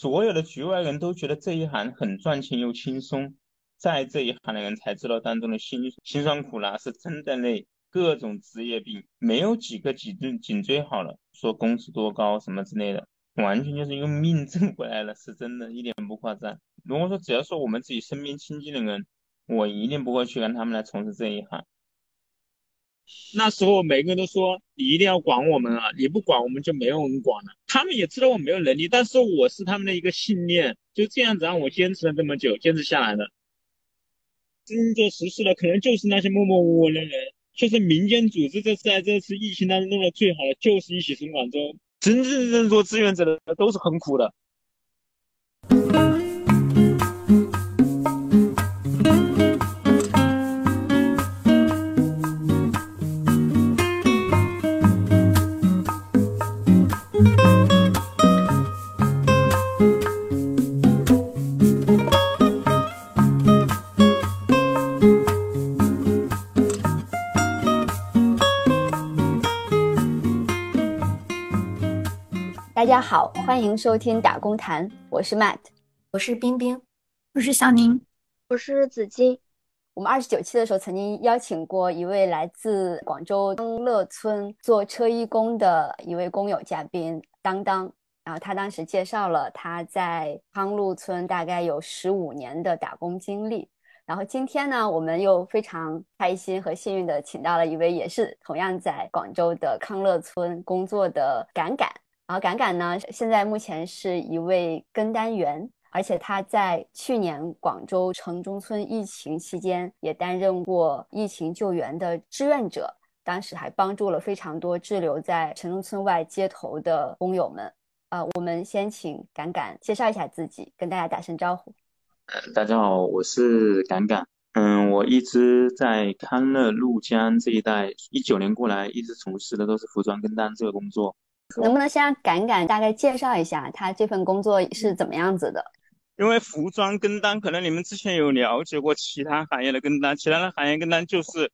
所有的局外人都觉得这一行很赚钱又轻松，在这一行的人才知道当中的辛辛酸苦辣，是真的累，各种职业病，没有几个颈椎颈椎好了，说工资多高什么之类的，完全就是用命挣回来了，是真的，一点不夸张。如果说只要说我们自己身边亲近的人，我一定不会去让他们来从事这一行。那时候每个人都说你一定要管我们啊，你不管我们就没有人管了。他们也知道我没有能力，但是我是他们的一个信念，就这样子让我坚持了这么久，坚持下来的。真正实事的可能就是那些默默无闻的人，就是民间组织。这次在这次疫情当中弄的最好的就是一起从广州，真真正正做志愿者的都是很苦的。家好，欢迎收听打工谈，我是 Matt，我是冰冰，我是小宁，我是紫金。我们二十九期的时候曾经邀请过一位来自广州康乐村做车衣工的一位工友嘉宾当当，然后他当时介绍了他在康路村大概有十五年的打工经历。然后今天呢，我们又非常开心和幸运的请到了一位也是同样在广州的康乐村工作的敢敢。然后敢敢呢，现在目前是一位跟单员，而且他在去年广州城中村疫情期间也担任过疫情救援的志愿者，当时还帮助了非常多滞留在城中村外街头的工友们。啊，我们先请敢敢介绍一下自己，跟大家打声招呼。呃大家好，我是敢敢。嗯，我一直在康乐鹭江这一带，一九年过来一直从事的都是服装跟单这个工作。能不能先让敢敢大概介绍一下他这份工作是怎么样子的？因为服装跟单，可能你们之前有了解过其他行业的跟单，其他的行业跟单就是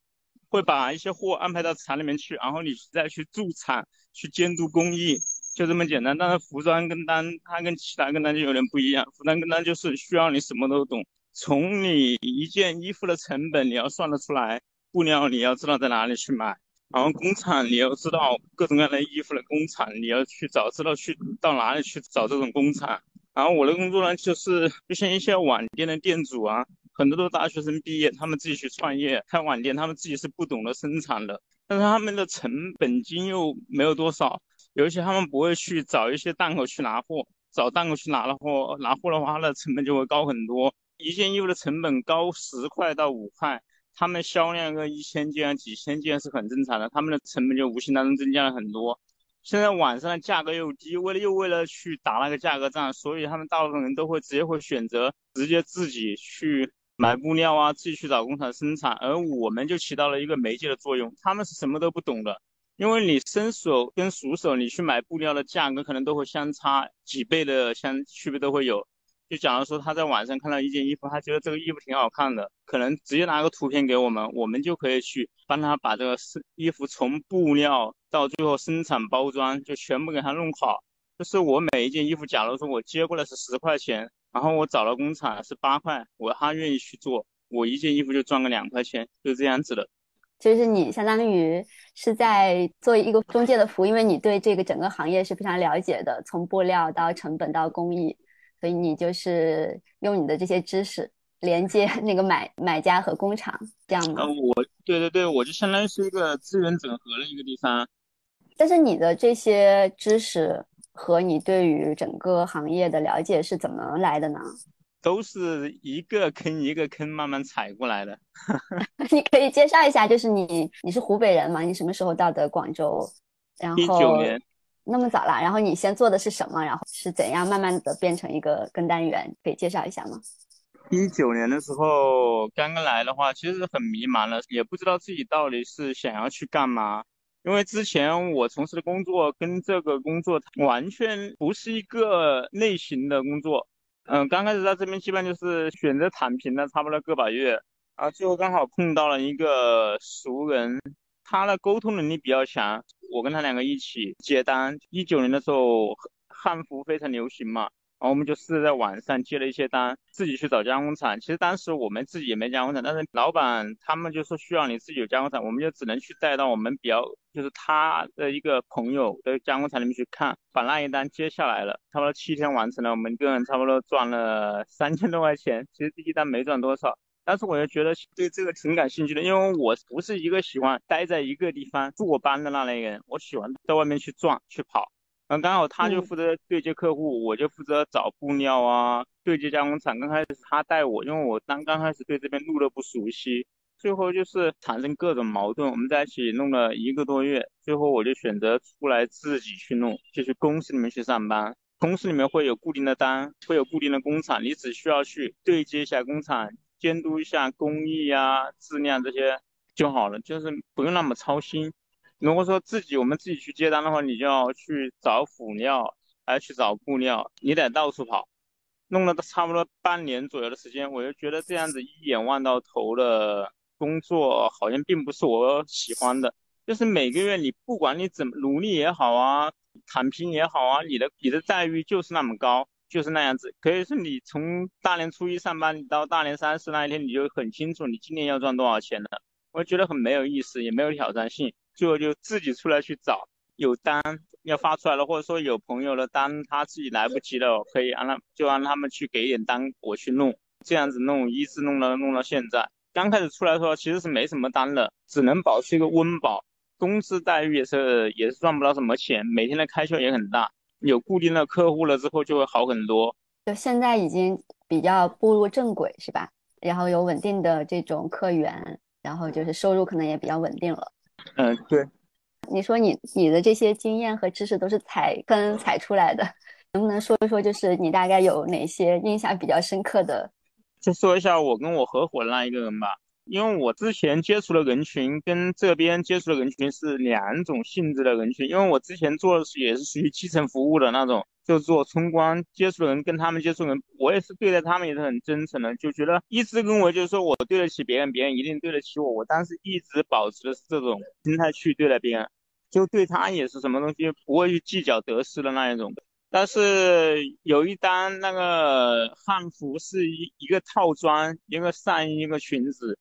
会把一些货安排到厂里面去，然后你再去驻厂去监督工艺，就这么简单。但是服装跟单它跟其他跟单就有点不一样，服装跟单就是需要你什么都懂，从你一件衣服的成本你要算得出来，布料你要知道在哪里去买。然后工厂你要知道各种各样的衣服的工厂，你要去找，知道去到哪里去找这种工厂。然后我的工作呢，就是就像一些网店的店主啊，很多都是大学生毕业，他们自己去创业开网店，他们自己是不懂得生产的，但是他们的成本金又没有多少，有一些他们不会去找一些档口去拿货，找档口去拿的货，拿货的话，它的成本就会高很多，一件衣服的成本高十块到五块。他们销量个一千件、几千件是很正常的，他们的成本就无形当中增加了很多。现在网上的价格又低，为了又为了去打那个价格战，所以他们大部分人都会直接会选择直接自己去买布料啊，自己去找工厂生产。而我们就起到了一个媒介的作用，他们是什么都不懂的，因为你伸手跟熟手，你去买布料的价格可能都会相差几倍的相区别都会有。就假如说他在网上看到一件衣服，他觉得这个衣服挺好看的，可能直接拿个图片给我们，我们就可以去帮他把这个衣服从布料到最后生产包装，就全部给他弄好。就是我每一件衣服，假如说我接过来是十块钱，然后我找了工厂是八块，我他愿意去做，我一件衣服就赚个两块钱，就这样子的。就是你相当于是在做一个中介的服务，因为你对这个整个行业是非常了解的，从布料到成本到工艺。所以你就是用你的这些知识连接那个买买家和工厂，这样吗？呃，我对对对，我就相当于是一个资源整合的一个地方。但是你的这些知识和你对于整个行业的了解是怎么来的呢？都是一个坑一个坑慢慢踩过来的。你可以介绍一下，就是你你是湖北人吗？你什么时候到的广州？然后一九年。那么早了，然后你先做的是什么？然后是怎样慢慢的变成一个跟单员？可以介绍一下吗？一九年的时候刚刚来的话，其实很迷茫了，也不知道自己到底是想要去干嘛。因为之前我从事的工作跟这个工作完全不是一个类型的工作。嗯，刚开始在这边基本就是选择躺平了，差不多个把月啊，最后刚好碰到了一个熟人。他的沟通能力比较强，我跟他两个一起接单。一九年的时候，汉服非常流行嘛，然后我们就试着在网上接了一些单，自己去找加工厂。其实当时我们自己也没加工厂，但是老板他们就说需要你自己有加工厂，我们就只能去带到我们比较就是他的一个朋友的加工厂里面去看，把那一单接下来了，差不多七天完成了，我们一个人差不多赚了三千多块钱。其实第一单没赚多少，但是我又觉得对这个挺感兴趣的，因为我不是一个喜欢待在一个地方坐班的那类人，我喜欢在外面去转去跑。嗯，刚好他就负责对接客户，我就负责找布料啊，对接加工厂。刚开始他带我，因为我刚刚开始对这边路都不熟悉，最后就是产生各种矛盾。我们在一起弄了一个多月，最后我就选择出来自己去弄，就去公司里面去上班。公司里面会有固定的单，会有固定的工厂，你只需要去对接一下工厂，监督一下工艺啊、质量这些就好了，就是不用那么操心。如果说自己我们自己去接单的话，你就要去找辅料，还要去找布料，你得到处跑，弄了差不多半年左右的时间，我就觉得这样子一眼望到头的工作好像并不是我喜欢的。就是每个月你不管你怎么努力也好啊，躺平也好啊，你的你的待遇就是那么高，就是那样子。可以是你从大年初一上班，到大年三十那一天，你就很清楚你今年要赚多少钱了。我觉得很没有意思，也没有挑战性。最后就自己出来去找，有单要发出来了，或者说有朋友的单他自己来不及了，可以让他就让他们去给点单，我去弄，这样子弄一直弄到弄到现在。刚开始出来的时候其实是没什么单的，只能保持一个温饱，工资待遇也是也是赚不到什么钱，每天的开销也很大。有固定的客户了之后就会好很多，就现在已经比较步入正轨是吧？然后有稳定的这种客源，然后就是收入可能也比较稳定了。嗯，对。你说你你的这些经验和知识都是踩坑踩出来的，能不能说一说，就是你大概有哪些印象比较深刻的？就说一下我跟我合伙的那一个人吧，因为我之前接触的人群跟这边接触的人群是两种性质的人群，因为我之前做的是也是属于基层服务的那种。就做村官接触的人，跟他们接触人，我也是对待他们也是很真诚的，就觉得一直认为就是说我对得起别人，别人一定对得起我。我当时一直保持的是这种心态去对待别人，就对他也是什么东西不会去计较得失的那一种。但是有一单那个汉服是一一个套装，一个上衣，一个裙子。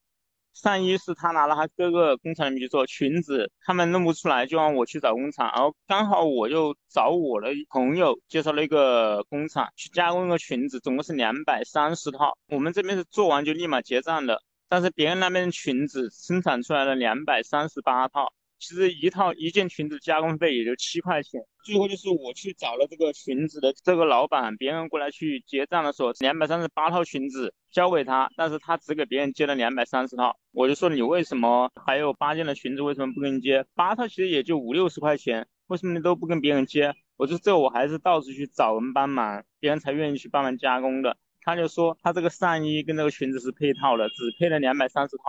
上衣是他拿了他各个工厂里面去做裙子，他们弄不出来就让我去找工厂，然后刚好我就找我的朋友介绍了一个工厂去加工一个裙子，总共是两百三十套，我们这边是做完就立马结账的，但是别人那边裙子生产出来了两百三十八套。其实一套一件裙子加工费也就七块钱，最后就是我去找了这个裙子的这个老板，别人过来去结账的时候，两百三十八套裙子交给他，但是他只给别人接了两百三十套，我就说你为什么还有八件的裙子为什么不给你接？八套其实也就五六十块钱，为什么你都不跟别人接？我就这我还是到处去找人帮忙，别人才愿意去帮忙加工的。他就说他这个上衣跟这个裙子是配套的，只配了两百三十套。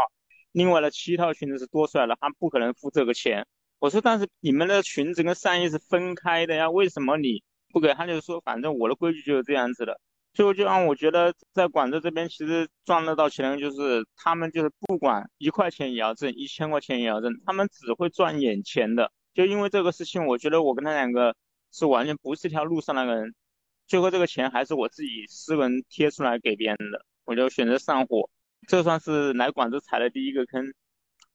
另外的七套裙子是多出来的，他不可能付这个钱。我说，但是你们的裙子跟上衣是分开的呀，为什么你不给？他就说，反正我的规矩就是这样子的。最后就让我觉得，在广州这边其实赚得到钱的，就是他们就是不管一块钱也要挣，一千块钱也要挣，他们只会赚眼前的。就因为这个事情，我觉得我跟他两个是完全不是一条路上那个人。最后这个钱还是我自己私人贴出来给别人的，我就选择上火。这算是来广州踩的第一个坑，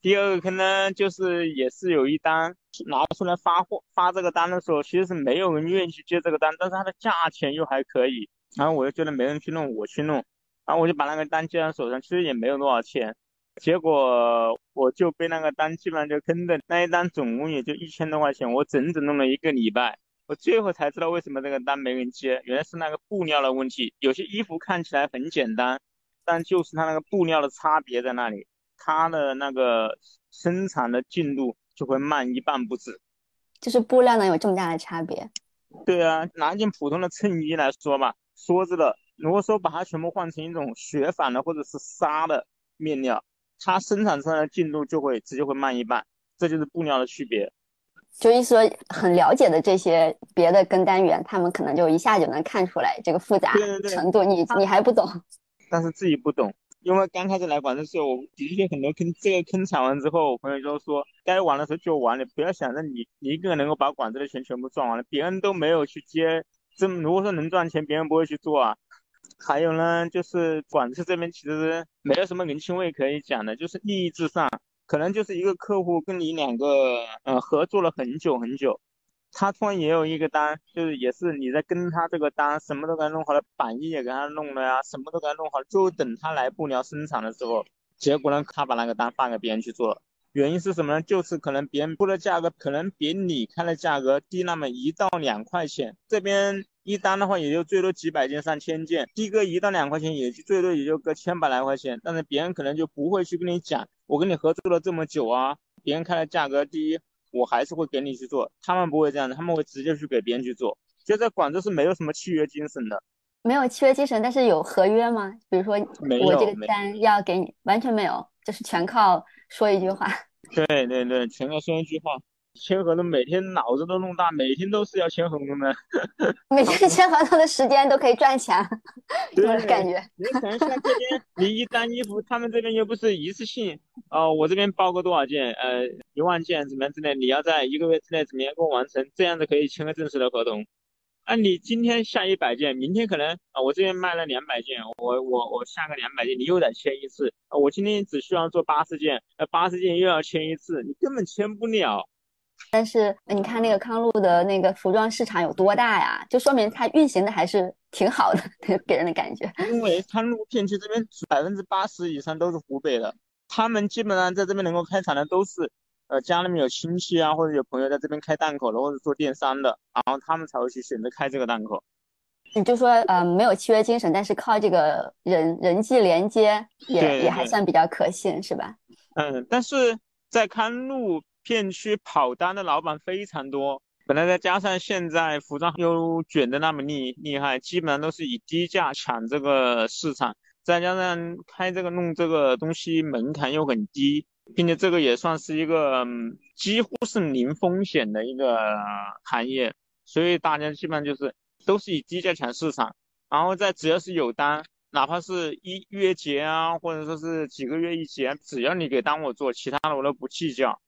第二个坑呢，就是也是有一单拿出来发货发这个单的时候，其实是没有人愿意去接这个单，但是它的价钱又还可以，然后我就觉得没人去弄，我去弄，然后我就把那个单接在手上，其实也没有多少钱，结果我就被那个单基本上就坑的，那一单总共也就一千多块钱，我整整弄了一个礼拜，我最后才知道为什么这个单没人接，原来是那个布料的问题，有些衣服看起来很简单。但就是它那个布料的差别在那里，它的那个生产的进度就会慢一半不止。就是布料能有这么大的差别？对啊，拿一件普通的衬衣来说吧，梭子的，如果说把它全部换成一种雪纺的或者是纱的面料，它生产出来的进度就会直接会慢一半。这就是布料的区别。就一说，很了解的这些别的跟单员，他们可能就一下就能看出来这个复杂程度。你你还不懂。但是自己不懂，因为刚开始来广州的时候，我的确很多坑。这个坑踩完之后，我朋友就说，该玩的时候就玩了，不要想着你你一个人能够把广州的钱全部赚完了，别人都没有去接这如果说能赚钱，别人不会去做啊。还有呢，就是广州这边其实没有什么人情味可以讲的，就是利益至上，可能就是一个客户跟你两个呃合作了很久很久，他突然也有一个单，就是也是你在跟他这个单，什么都给他弄好了，板艺也给他弄了呀，什么都给他弄好了，就等他来布料生产的时候，结果呢，他把那个单发给别人去做了。原因是什么呢？就是可能别人布的价格可能比你开的价格低那么一到两块钱，这边一单的话也就最多几百件、上千件，低个一到两块钱，也就最多也就个千把来块钱。但是别人可能就不会去跟你讲，我跟你合作了这么久啊，别人开的价格低，我还是会给你去做。他们不会这样的，他们会直接去给别人去做。就在广州是没有什么契约精神的，没有契约精神，但是有合约吗？比如说我这个单要给你，完全没有，就是全靠说一句话。对对对，全靠说一句话，签合同每天脑子都弄大，每天都是要签合同的，每天签合同的时间都可以赚钱，对感觉。你想一下，这边你一单衣服，他们这边又不是一次性，哦，我这边包个多少件，呃，一万件怎么样之类，你要在一个月之内怎么样给我完成，这样子可以签个正式的合同。啊，你今天下一百件，明天可能啊，我这边卖了两百件，我我我下个两百件，你又得签一次啊。我今天只需要做八十件，呃，八十件又要签一次，你根本签不了。但是你看那个康路的那个服装市场有多大呀？就说明它运行的还是挺好的，给人的感觉。因为康路片区这边百分之八十以上都是湖北的，他们基本上在这边能够开厂的都是。呃，家里面有亲戚啊，或者有朋友在这边开档口的，或者做电商的，然后他们才会去选择开这个档口。你就说，呃，没有契约精神，但是靠这个人人际连接，也也还算比较可信，是吧？嗯，但是在康路片区跑单的老板非常多，本来再加上现在服装又卷的那么厉厉害，基本上都是以低价抢这个市场，再加上开这个弄这个东西门槛又很低。并且这个也算是一个几乎是零风险的一个行业，所以大家基本上就是都是以低价抢市场，然后再只要是有单，哪怕是一月结啊，或者说是几个月一结，只要你给单我做，其他的我都不计较。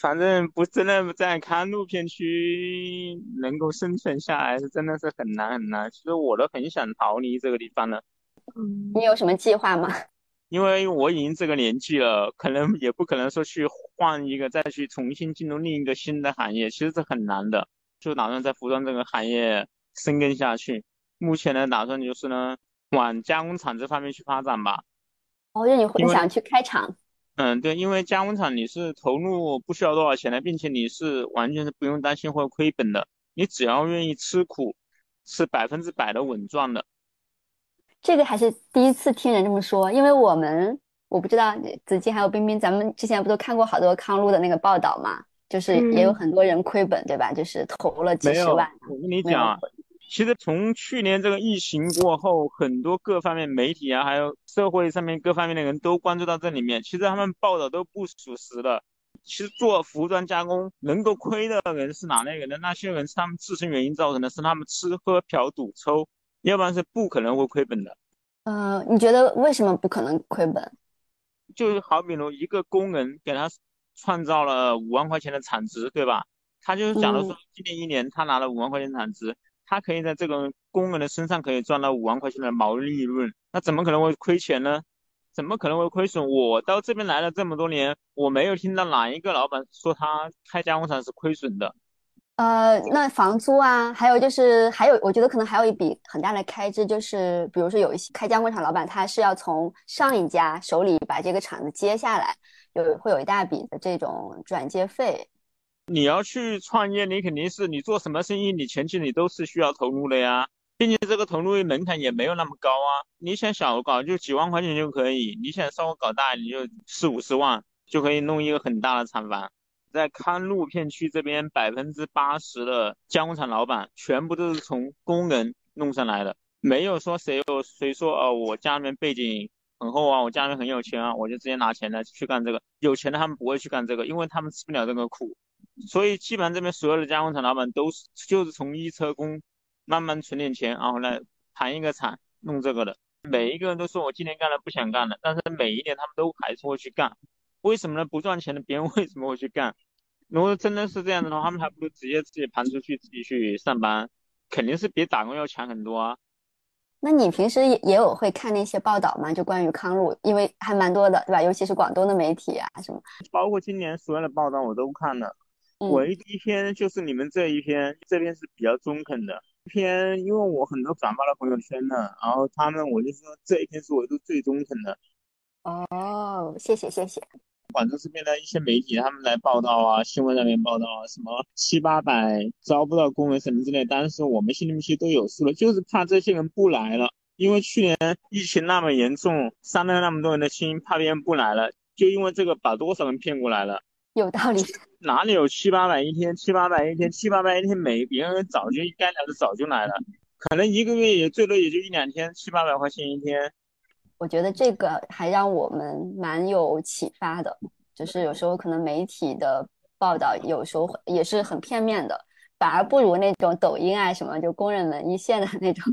反正不真的在康路片区能够生存下来，是真的是很难很难。其实我都很想逃离这个地方的。嗯，你有什么计划吗？因为我已经这个年纪了，可能也不可能说去换一个，再去重新进入另一个新的行业，其实是很难的。就打算在服装这个行业深耕下去。目前呢，打算就是呢，往加工厂这方面去发展吧。哦，就你你想去开厂？嗯，对，因为加工厂你是投入不需要多少钱的，并且你是完全是不用担心会亏本的。你只要愿意吃苦，是百分之百的稳赚的。这个还是第一次听人这么说，因为我们我不知道子金还有冰冰，咱们之前不都看过好多康路的那个报道嘛？就是也有很多人亏本，对吧？就是投了几十万。我跟你讲，其实从去年这个疫情过后，很多各方面媒体啊，还有社会上面各方面的人都关注到这里面。其实他们报道都不属实的。其实做服装加工能够亏的人是哪类人呢？那些人是他们自身原因造成的，是他们吃喝嫖赌抽。要不然是不可能会亏本的。呃，你觉得为什么不可能亏本？就是好比如一个工人给他创造了五万块钱的产值，对吧？他就是假如说今年一年他拿了五万块钱产值，他可以在这个工人的身上可以赚到五万块钱的毛利润，那怎么可能会亏钱呢？怎么可能会亏损？我到这边来了这么多年，我没有听到哪一个老板说他开加工厂是亏损的。呃，那房租啊，还有就是还有，我觉得可能还有一笔很大的开支，就是比如说有一些开加工厂老板，他是要从上一家手里把这个厂子接下来，有会有一大笔的这种转接费。你要去创业，你肯定是你做什么生意，你前期你都是需要投入的呀，并且这个投入门槛也没有那么高啊。你想小搞就几万块钱就可以，你想稍微搞大，你就四五十万就可以弄一个很大的厂房。在康路片区这边，百分之八十的加工厂老板全部都是从工人弄上来的，没有说谁有谁说哦，我家里面背景很厚啊，我家里面很有钱啊，我就直接拿钱来去干这个。有钱的他们不会去干这个，因为他们吃不了这个苦。所以基本上这边所有的加工厂老板都是就是从一车工慢慢存点钱，然后来盘一个厂弄这个的。每一个人都说我今年干了不想干了，但是每一年他们都还是会去干。为什么呢？不赚钱的别人为什么会去干？如果真的是这样的话，他们还不如直接自己盘出去，自己去上班，肯定是比打工要强很多啊。那你平时也也有会看那些报道吗？就关于康路，因为还蛮多的，对吧？尤其是广东的媒体啊什么。包括今年所有的报道我都看了，嗯唯一一篇就是你们这一篇，这篇是比较中肯的。一篇，因为我很多转发了朋友圈的，然后他们我就说这一篇是我都最中肯的。哦，谢谢谢谢。广州这边的一些媒体他们来报道啊，新闻那边报道啊，什么七八百招不到工人什么之类，当时我们心里面其实都有数了，就是怕这些人不来了，因为去年疫情那么严重，伤了那么多人的心，怕别人不来了，就因为这个把多少人骗过来了。有道理。哪里有七八百一天？七八百一天，七八百一天没，别人早就该来的早就来了，可能一个月也最多也就一两天，七八百块钱一天。我觉得这个还让我们蛮有启发的，就是有时候可能媒体的报道有时候也是很片面的，反而不如那种抖音啊什么就工人们一线的那种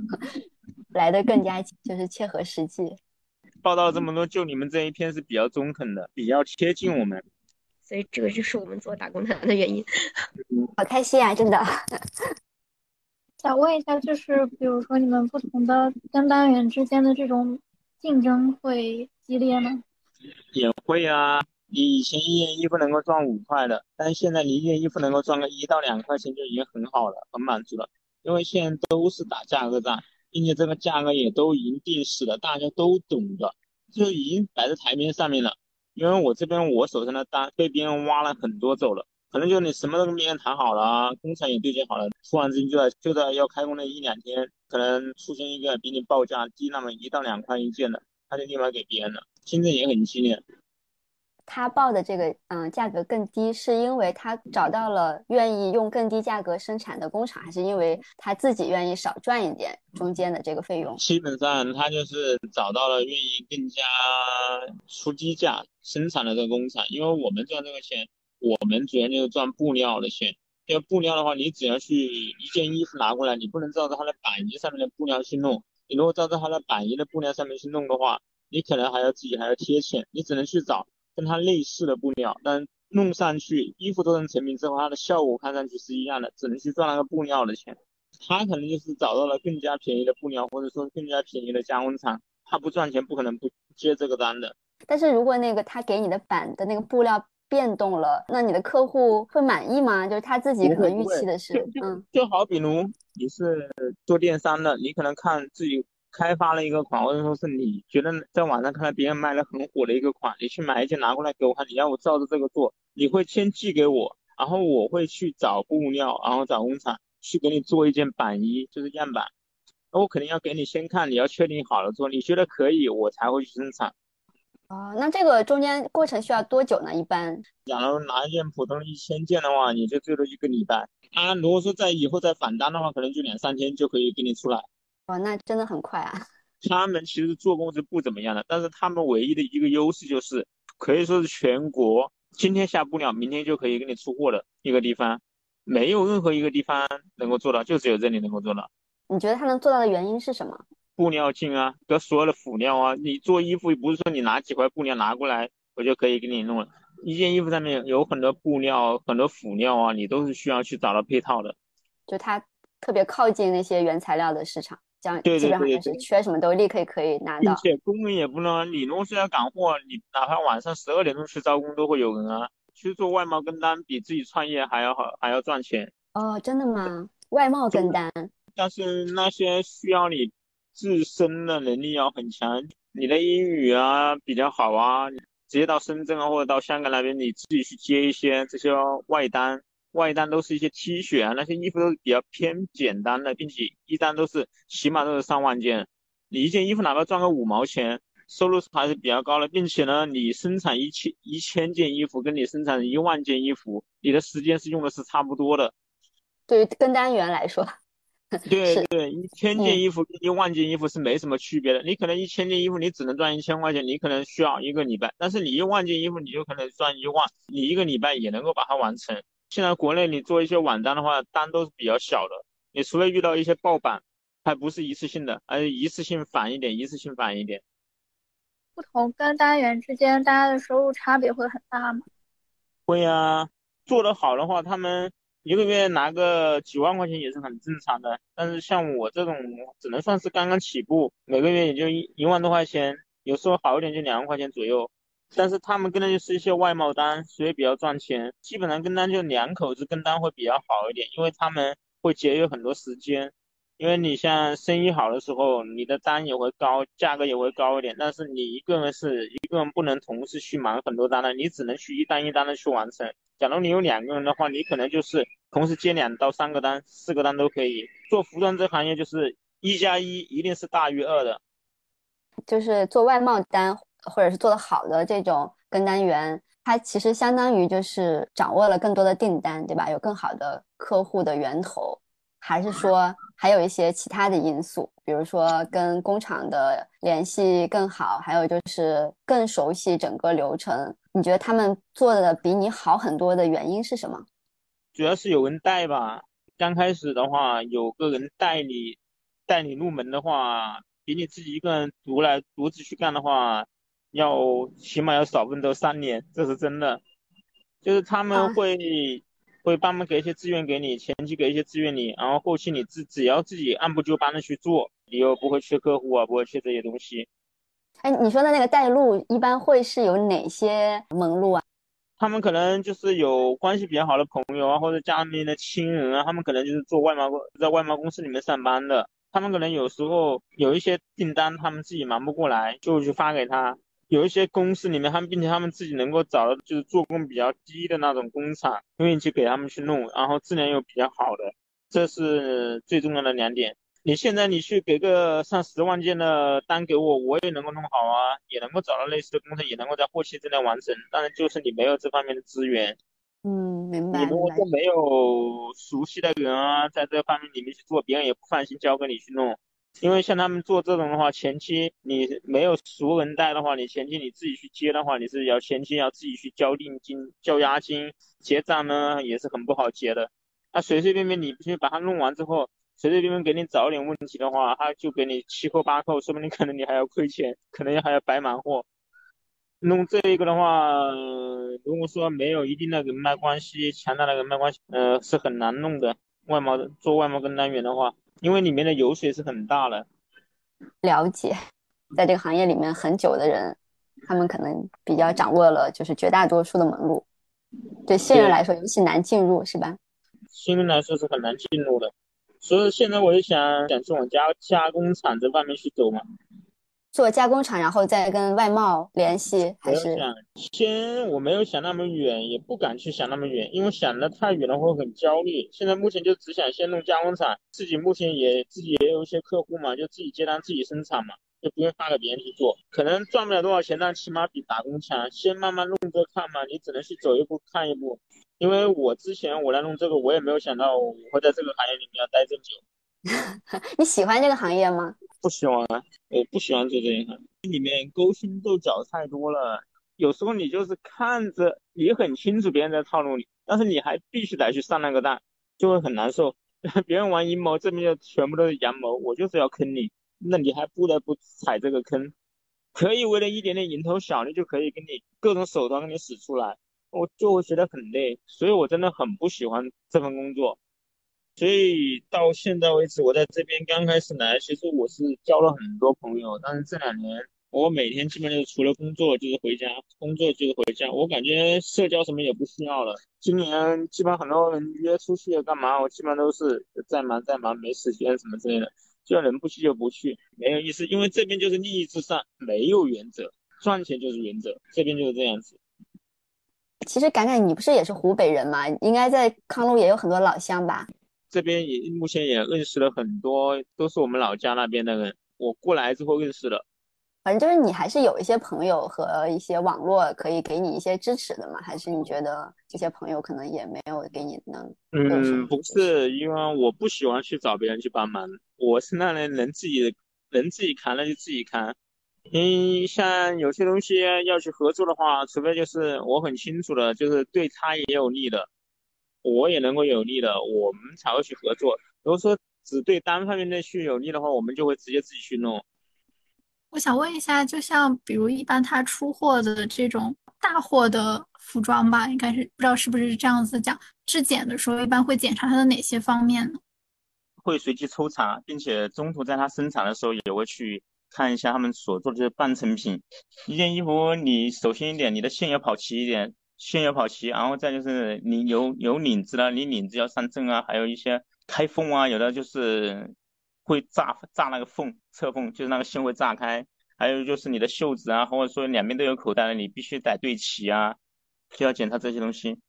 来的更加就是切合实际。报道这么多，就你们这一篇是比较中肯的，比较贴近我们。所以这个就是我们做打工团的原因。好开心啊，真的。想问一下，就是比如说你们不同的跟单元之间的这种竞争会激烈吗？也会啊，你以前一件衣服能够赚五块的，但是现在你一件衣服能够赚个一到两块钱就已经很好了，很满足了。因为现在都是打价格战，并且这个价格也都已经定死了，大家都懂的，就已经摆在台面上面了。因为我这边我手上的单被别人挖了很多走了，可能就你什么都跟别人谈好了，工厂也对接好了，突然之间就在就在要开工的一两天，可能出现一个比你报价低那么一到两块一件的，他就立马给别人了，竞争也很激烈。他报的这个嗯价格更低，是因为他找到了愿意用更低价格生产的工厂，还是因为他自己愿意少赚一点中间的这个费用？基本上他就是找到了愿意更加出低价生产的这个工厂，因为我们赚这个钱，我们主要就是赚布料的钱。这个布料的话，你只要去一件衣服拿过来，你不能照着它的版衣上面的布料去弄。你如果照着它的版衣的布料上面去弄的话，你可能还要自己还要贴钱，你只能去找跟它类似的布料，但弄上去衣服做成成品之后，它的效果看上去是一样的，只能去赚那个布料的钱。他可能就是找到了更加便宜的布料，或者说更加便宜的加工厂，他不赚钱，不可能不接这个单的。但是如果那个他给你的版的那个布料变动了，那你的客户会满意吗？就是他自己可能预期的是，嗯，就好比如你是做电商的，你可能看自己开发了一个款，或者说是你觉得在网上看到别人卖的很火的一个款，你去买一件拿过来给我看，你要我照着这个做，你会先寄给我，然后我会去找布料，然后找工厂去给你做一件版衣，就是样板。那我肯定要给你先看，你要确定好了做，你觉得可以，我才会去生产。哦，那这个中间过程需要多久呢？一般假如拿一件普通的一千件的话，你就最多一个礼拜。啊，如果说在以后再返单的话，可能就两三天就可以给你出来。哇，那真的很快啊。他们其实做工是不怎么样的，但是他们唯一的一个优势就是可以说是全国今天下布料，明天就可以给你出货的一个地方，没有任何一个地方能够做到，就只有这里能够做到。你觉得他能做到的原因是什么？布料进啊，和所有的辅料啊，你做衣服不是说你拿几块布料拿过来，我就可以给你弄了。一件衣服上面有很多布料、很多辅料啊，你都是需要去找到配套的。就它特别靠近那些原材料的市场，对对基本上对就是缺什么都立刻可以拿到。并且工人也不能，你如果是要赶货，你哪怕晚上十二点钟去招工都会有人啊。去做外贸跟单比自己创业还要好，还要赚钱。哦，真的吗？外贸跟单，但是那些需要你自身的能力要很强，你的英语啊比较好啊，直接到深圳啊或者到香港那边，你自己去接一些这些外单，外单都是一些 T 恤啊，那些衣服都是比较偏简单的，并且一单都是起码都是上万件，你一件衣服哪怕赚个五毛钱，收入还是比较高的，并且呢，你生产一千一千件衣服，跟你生产一万件衣服，你的时间是用的是差不多的。对于跟单员来说，是对对，一千嗯件衣服跟一万件衣服是没什么区别的。你可能一千件衣服你只能赚一千块钱，你可能需要一个礼拜，但是你一万件衣服你就可能赚一万，你一个礼拜也能够把它完成。现在国内你做一些网站的话，单都是比较小的，你除非遇到一些爆版，还不是一次性的，而是一次性返一点，一次性返一点。不同跟单元之间，大家的收入差别会很大吗？会啊，做得好的话，他们一个月拿个几万块钱也是很正常的。但是像我这种，只能算是刚刚起步，每个月也就一一万多块钱，有时候好一点就两万块钱左右。但是他们跟的就是一些外贸单，所以比较赚钱。基本上跟单就两口子跟单会比较好一点，因为他们会节约很多时间。因为你像生意好的时候，你的单也会高，价格也会高一点。但是你一个人是一个人不能同时去忙很多单的，你只能去一单一单的去完成。假如你有两个人的话，你可能就是同时接两到三个单、四个单都可以。做服装这行业就是一加一一定是大于二的。就是做外贸单或者是做的好的这种跟单员，他其实相当于就是掌握了更多的订单，对吧？有更好的客户的源头，还是说？还有一些其他的因素，比如说跟工厂的联系更好，还有就是更熟悉整个流程。你觉得他们做的比你好很多的原因是什么？主要是有人带吧。刚开始的话，有个人带你，带你入门的话，比你自己一个人独来独自去干的话，要起码要少奋斗三年，这是真的。就是他们会。会帮忙给一些资源给你，前期给一些资源你，然后后期你自只要自己按部就班的去做，你又不会缺客户啊，不会缺这些东西。哎，你说的那个带路一般会是有哪些门路啊？他们可能就是有关系比较好的朋友啊，或者家里面的亲人啊，他们可能就是做外贸公，在外贸公司里面上班的，他们可能有时候有一些订单，他们自己忙不过来，就去发给他。有一些公司里面，他们并且他们自己能够找到就是做工比较低的那种工厂，愿意去给他们去弄，然后质量又比较好的，这是最重要的两点。你现在你去给个上十万件的单给我，我也能够弄好啊，也能够找到类似的工程，也能够在后期质量完成。当然就是你没有这方面的资源。嗯，明白。你如果说没有熟悉的人啊，在这方面里面去做，别人也不放心交给你去弄。因为像他们做这种的话，前期你没有熟人带的话，你前期你自己去接的话，你是要前期要自己去交定金、交押金、结账呢，也是很不好结的。他随随便便你去把它弄完之后，随随便便给你找点问题的话，他就给你七扣八扣，说不定可能你还要亏钱，可能还要白忙活。弄这一个的话，如果说没有一定的人脉关系、强大的人脉关系，呃，是很难弄的。外贸做外贸跟单员的话。因为里面的油水是很大的，了解，在这个行业里面很久的人，他们可能比较掌握了就是绝大多数的门路，对新人来说尤其难进入，是吧？新人来说是很难进入的，所以现在我就想想去往加加工厂这方面去走嘛。做加工厂，然后再跟外贸联系，还是先我没有想那么远，也不敢去想那么远，因为想的太远了会很焦虑。现在目前就只想先弄加工厂，自己目前也自己也有一些客户嘛，就自己接单自己生产嘛，就不用发给别人去做。可能赚不了多少钱，但起码比打工强。先慢慢弄着看嘛，你只能去走一步看一步。因为我之前我来弄这个，我也没有想到我会在这个行业里面要待这么久。你喜欢这个行业吗？不喜欢，我不喜欢做这一行，里面勾心斗角太多了。有时候你就是看着你很清楚别人在套路你，但是你还必须得去上那个当，就会很难受。别人玩阴谋，这边就全部都是阳谋，我就是要坑你，那你还不得不踩这个坑。可以为了一点点蝇头小利，就可以给你各种手段给你使出来，我就会觉得很累。所以我真的很不喜欢这份工作。所以到现在为止，我在这边刚开始来，其实我是交了很多朋友。但是这两年，我每天基本就除了工作就是回家，工作就是回家。我感觉社交什么也不需要了。今年基本上很多人约出去干嘛，我基本上都是在忙在忙，没时间什么之类的。叫人不去就不去，没有意思。因为这边就是利益至上，没有原则，赚钱就是原则。这边就是这样子。其实，感感你不是也是湖北人吗？应该在康路也有很多老乡吧？这边也目前也认识了很多，都是我们老家那边的人。我过来之后认识的，反正就是你还是有一些朋友和一些网络可以给你一些支持的嘛？还是你觉得这些朋友可能也没有给你能？嗯，不是，因为我不喜欢去找别人去帮忙，我是那人能自己能自己扛那就自己扛。嗯，像有些东西要去合作的话，除非就是我很清楚的，就是对他也有利的。我也能够有利的，我们才会去合作。如果说只对单方面的去有利的话，我们就会直接自己去弄。我想问一下，就像比如一般他出货的这种大货的服装吧，应该是不知道是不是这样子讲，质检的时候，一般会检查它的哪些方面呢？会随机抽查，并且中途在它生产的时候也会去看一下他们所做的这些半成品。一件衣服，你首先一点，你的线要跑齐一点，线要跑齐，然后再就是你有有领子了，你领子要上正啊，还有一些开缝啊，有的就是会炸炸那个缝，侧缝就是那个线会炸开。还有就是你的袖子啊，或者说两边都有口袋的，你必须得对齐啊，就要检查这些东西。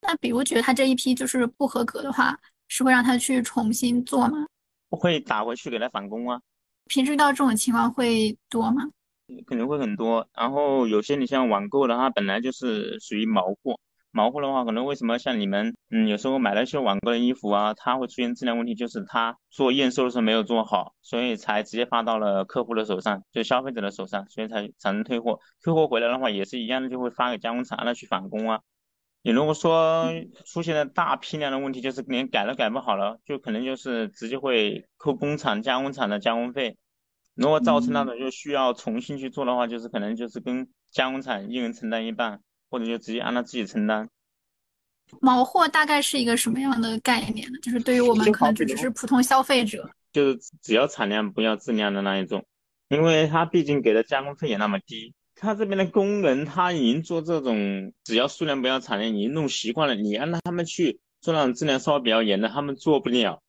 那比如觉得他这一批就是不合格的话，是会让他去重新做吗？会打回去给他返工啊。平时遇到这种情况会多吗？肯定会很多。然后有些你像网购的，它本来就是属于毛货。毛货的话，可能为什么像你们，嗯，有时候买了一些网购的衣服啊，它会出现质量问题，就是它做验收的时候没有做好，所以才直接发到了客户的手上，就消费者的手上，所以才产生退货。退货回来的话也是一样的，就会发给加工厂让他去返工啊。你如果说出现了大批量的问题，就是连改都改不好了，就可能就是直接会扣工厂加工厂的加工费。如果造成那种就需要重新去做的话，就是可能就是跟加工厂一人承担一半。或者就直接按他自己承担。毛货大概是一个什么样的概念呢？就是对于我们可能就只是普通消费者，就是只要产量不要质量的那一种，因为他毕竟给的加工费也那么低，他这边的工人他已经做这种只要数量不要产量已经弄习惯了，你让他们去做那种质量稍微比较严的，他们做不了。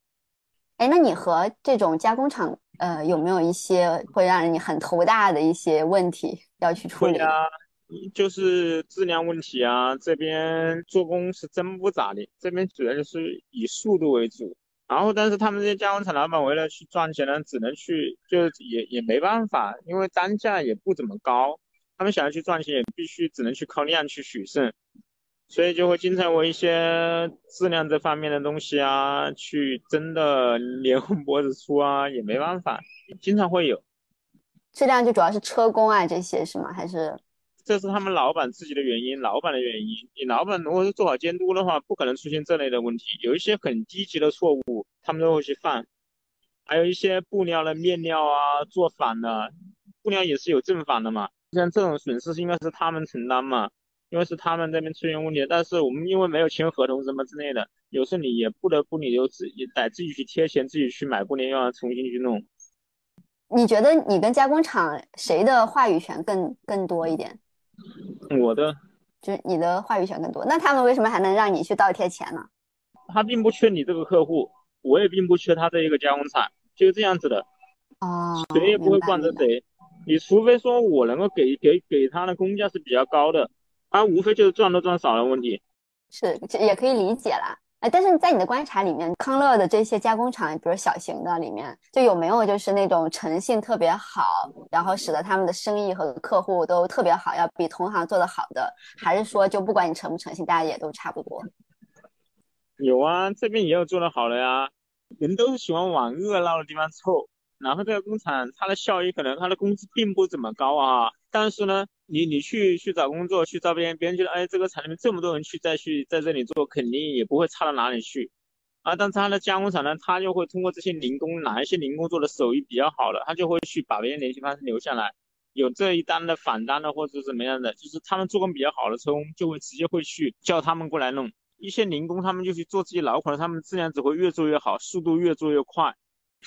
哎，那你和这种加工厂呃有没有一些会让你很头大的一些问题要去处理啊？就是质量问题啊，这边做工是真不咋地，这边主要就是以速度为主。然后，但是他们这些加工厂老板为了去赚钱呢，只能去，就是也也没办法，因为单价也不怎么高，他们想要去赚钱，也必须只能去靠量去取胜，所以就会经常为一些质量这方面的东西啊，去争的脸红脖子粗啊，也没办法，经常会有。质量就主要是车工啊这些是吗？还是？这是他们老板自己的原因，老板的原因。你老板如果是做好监督的话，不可能出现这类的问题。有一些很低级的错误，他们都会去犯。还有一些布料的面料啊，做反了，布料也是有正反的嘛。像这种损失应该是他们承担嘛，因为是他们那边出现问题。但是我们因为没有签合同什么之类的，有时候你也不得不你就自己得自己去贴钱，自己去买布料，要重新去弄。你觉得你跟加工厂谁的话语权更更多一点？我的，就是你的话语权更多，那他们为什么还能让你去倒贴钱呢？他并不缺你这个客户，我也并不缺他这一个加工厂，就是这样子的。哦，谁也不会惯着谁，你除非说我能够给给给他的工价是比较高的，他无非就是赚多赚少的问题。是，这也可以理解啦。哎，但是在你的观察里面，康乐的这些加工厂，比如小型的里面，就有没有就是那种诚信特别好，然后使得他们的生意和客户都特别好，要比同行做得好的，还是说就不管你诚不诚信，大家也都差不多？有啊，这边也有做的好的呀，人都是喜欢往热闹的地方凑。然后这个工厂它的效益可能它的工资并不怎么高啊，但是呢，你你去去找工作去招别人，别人觉得哎这个厂里面这么多人去再去在这里做，肯定也不会差到哪里去啊。但是他的加工厂呢，他就会通过这些零工，哪一些零工做的手艺比较好的，他就会去把别人联系方式留下来，有这一单的返单的或者怎么样的，就是他们做工比较好的车工就会直接会去叫他们过来弄。一些零工他们就去做自己老款，他们质量只会越做越好，速度越做越快。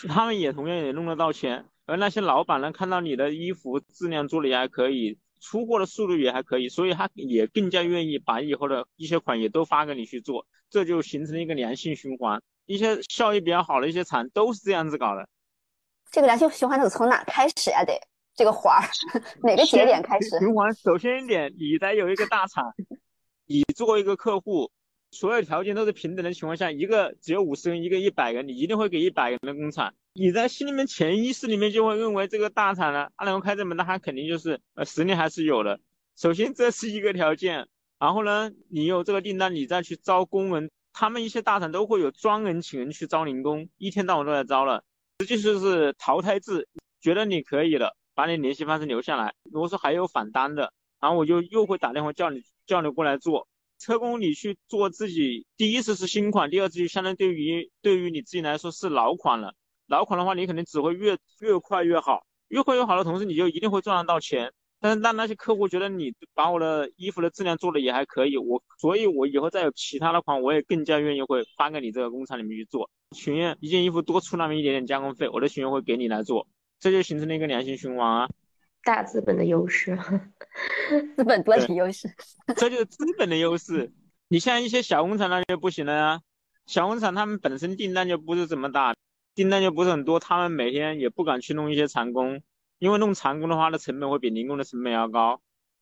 他们也同样也弄得到钱，而那些老板呢，看到你的衣服质量做的也还可以，出货的速度也还可以，所以他也更加愿意把以后的一些款也都发给你去做，这就形成了一个良性循环。一些效益比较好的一些厂都是这样子搞的。这个良性循环得从哪开始呀？得这个环儿 哪个节点开始？循环首先一点，你得有一个大厂，你作为一个客户。所有条件都是平等的情况下，一个只有五十人，一个一百人，你一定会给一百人的工厂。你在心里面潜意识里面就会认为这个大厂呢，他能够开这门，那他肯定就是呃实力还是有的。首先这是一个条件，然后呢，你有这个订单，你再去招工人，他们一些大厂都会有专人请人去招零工，一天到晚都在招了，这就是淘汰制。觉得你可以了，把你联系方式留下来。如果说还有返单的，然后我就又会打电话叫你叫你过来做。车工你去做自己，第一次是新款，第二次就相当对于对于你自己来说是老款了。老款的话，你肯定只会越越快越好，越快越好的同时，你就一定会赚得到钱。但是让那些客户觉得你把我的衣服的质量做的也还可以，我所以，我以后再有其他的款，我也更加愿意会发给你这个工厂里面去做。群员一件衣服多出那么一点点加工费，我的群员会给你来做，这就形成了一个良性循环啊。大资本的优势，资本多的优势，这就是资本的优势。你像一些小工厂那就不行了呀，小工厂他们本身订单就不是怎么大，订单就不是很多，他们每天也不敢去弄一些长工。因为弄长工的话，的成本会比零工的成本要高。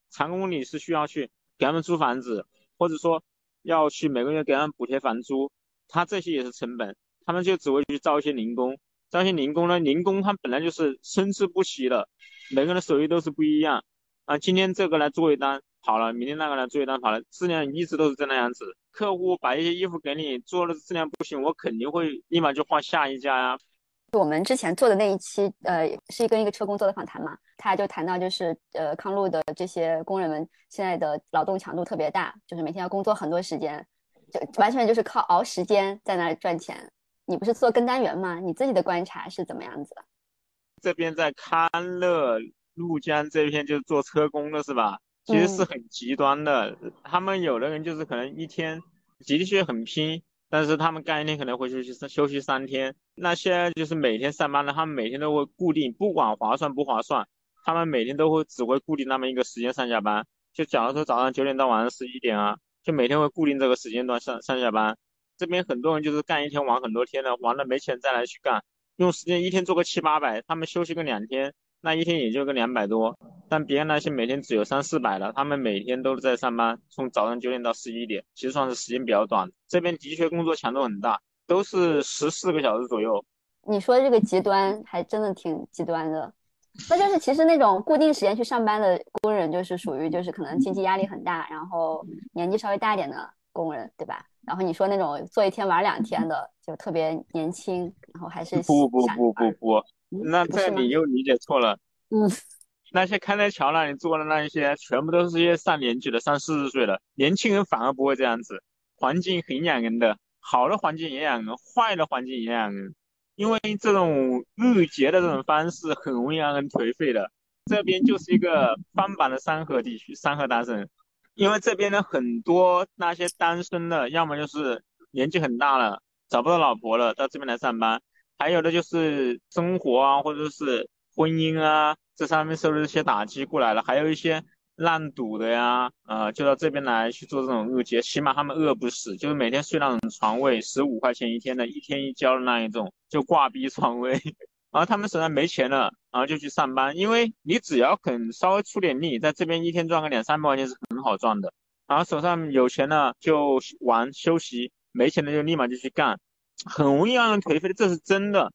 长工你是需要去给他们租房子，或者说要去每个月给他们补贴房租，他这些也是成本。他们就只会去招一些零工，招一些零工呢，零工他本来就是参差不齐的，每个人的手艺都是不一样啊。今天这个来做一单好了，明天那个来做一单好了，质量一直都是这那样子。客户把一些衣服给你做的质量不行，我肯定会立马就换下一家呀。我们之前做的那一期，呃，是跟一个车工做的访谈嘛，他就谈到，就是呃，康路的这些工人们现在的劳动强度特别大，就是每天要工作很多时间，就完全就是靠熬时间在那赚钱。你不是做跟单员吗？你自己的观察是怎么样子的？这边在康乐怒江这片就是做车工的是吧？其实是很极端的，他们有的人就是可能一天的确很拼。但是他们干一天可能会休息休息三天，那些就是每天上班的，他们每天都会固定，不管划算不划算，他们每天都会只会固定那么一个时间上下班。就假如说早上九点到晚上十一点啊，就每天会固定这个时间段上上下班。这边很多人就是干一天玩很多天的，玩了没钱再来去干，用时间一天做个七八百，他们休息个两天。那一天也就个两百多，但别人那些每天只有三四百的，他们每天都在上班，从早上九点到十一点，其实算是时间比较短。这边的确工作强度很大，都是十四个小时左右。你说这个极端还真的挺极端的，那就是其实那种固定时间去上班的工人，就是属于就是可能经济压力很大，然后年纪稍微大一点的工人，对吧？然后你说那种做一天玩两天的，就特别年轻，然后还是不不不不不。那这你又理解错了。嗯，那些开在桥那里坐的那一些，全部都是些上年纪的，三四十岁的年轻人，反而不会这样子。环境很养人的，好的环境也养人，坏的环境也养人。因为这种日结的这种方式很容易让人颓废的。这边就是一个翻版的三河地区，三河大省。因为这边的很多那些单身的，要么就是年纪很大了，找不到老婆了，到这边来上班。还有的就是生活啊，或者是婚姻啊，这上面受了一些打击过来了。还有一些烂赌的呀，呃，就到这边来去做这种日结，起码他们饿不死，就是每天睡那种床位，十五块钱一天的，一天一交的那一种，就挂逼床位。然后他们手上没钱了，然后就去上班，因为你只要肯稍微出点力，在这边一天赚个两三百块钱是很好赚的。然后手上有钱了就玩休息，没钱了就立马就去干。很容易让人颓废的，这是真的。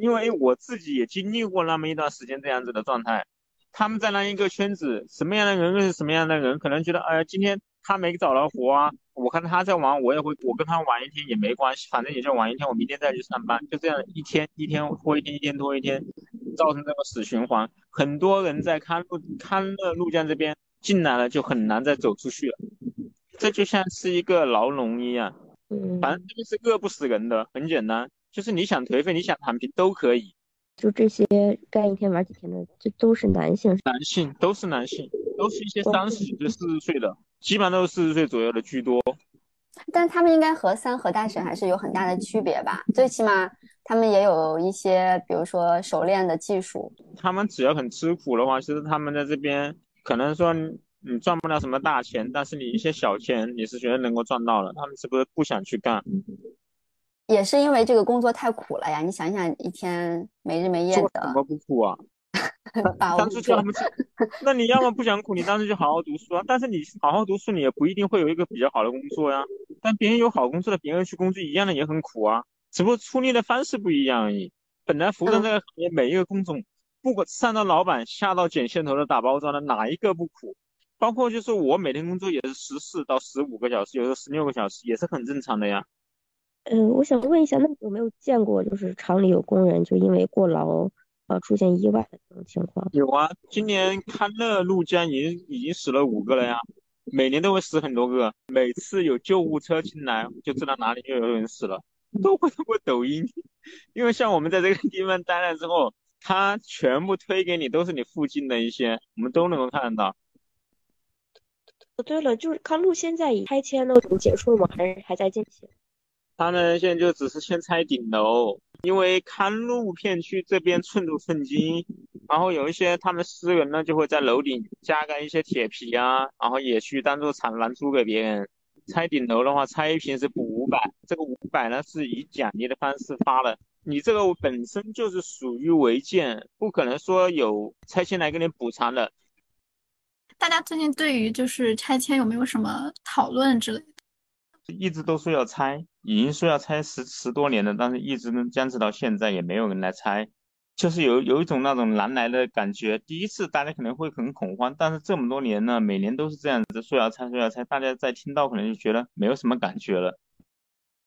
因为我自己也经历过那么一段时间这样子的状态。他们在那一个圈子，什么样的人认识什么样的人，可能觉得，哎呀，今天他没找到活啊，我看他在玩，我也会，我跟他玩一天也没关系，反正也就玩一天，我明天再去上班，就这样一天一天拖一天，一天拖一天，造成这个死循环。很多人在康乐康乐路江这边进来了，就很难再走出去了。这就像是一个牢笼一样。反正这个是饿不死人的，很简单，就是你想颓废，你想躺平都可以。就这些干一天玩几天的，这都是男性，男性都是男性，都是一些三十几岁、四十岁的，基本上都是四十岁左右的居多。但他们应该和三和大神还是有很大的区别吧？最起码他们也有一些，比如说熟练的技术。他们只要很吃苦的话，其实他们在这边可能说。你赚不了什么大钱，但是你一些小钱你是绝对能够赚到的。他们是不是不想去干？也是因为这个工作太苦了呀！你想想，一天没日没夜的，怎么不苦啊？当初叫他们去，那你要么不想苦，你当时就好好读书啊。但是你好好读书，你也不一定会有一个比较好的工作呀。但别人有好工作的，别人去工作一样的也很苦啊，只不过出力的方式不一样而已。本来服装这个行业，每一个工种，不管上到老板，下到剪线头的、打包装的，哪一个不苦？包括就是我每天工作也是十四到十五个小时，有时候十六个小时，也是很正常的呀。嗯，我想问一下，那有没有见过就是厂里有工人就因为过劳呃出现意外的这种情况？有啊，今年康乐路江已经已经死了五个了呀，每年都会死很多个，每次有救护车进来就知道哪里又有人死了，都会通过抖音，因为像我们在这个地方待了之后，他全部推给你都是你附近的一些，我们都能够看得到。对了，就是康路现在已拆迁都已经结束了吗？还是还在进行？他们现在就只是先拆顶楼，因为康路片区这边寸土寸金，然后有一些他们私人呢就会在楼顶加盖一些铁皮啊，然后也去当做厂房租给别人。拆顶楼的话，拆一平是补五百，这个五百呢是以奖励的方式发的。你这个本身就是属于违建，不可能说有拆迁来给你补偿的。大家最近对于就是拆迁有没有什么讨论之类的？一直都说要拆，已经说要拆十十多年了，但是一直能坚持到现在，也没有人来拆，就是有有一种那种难来的感觉。第一次大家可能会很恐慌，但是这么多年呢，每年都是这样子说要拆说要拆，大家在听到可能就觉得没有什么感觉了。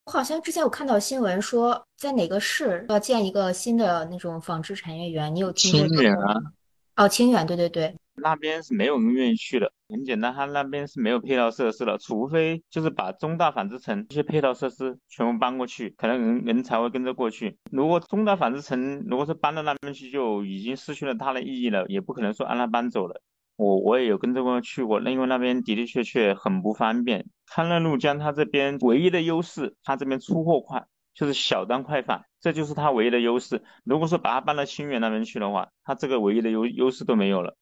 我好像之前有看到新闻说，在哪个市要建一个新的那种纺织产业园，你有听说清远啊？哦，清远，对对对。那边是没有人愿意去的，很简单，他那边是没有配套设施的，除非就是把中大纺织城这些配套设施全部搬过去，可能人人才会跟着过去。如果中大纺织城如果是搬到那边去，就已经失去了它的意义了，也不可能说让它搬走了。我我也有跟着过去过，那因为那边的的确确很不方便。康乐路江它这边唯一的优势，它这边出货快，就是小单快返，这就是它唯一的优势。如果说把它搬到清远那边去的话，它这个唯一的优优势都没有了。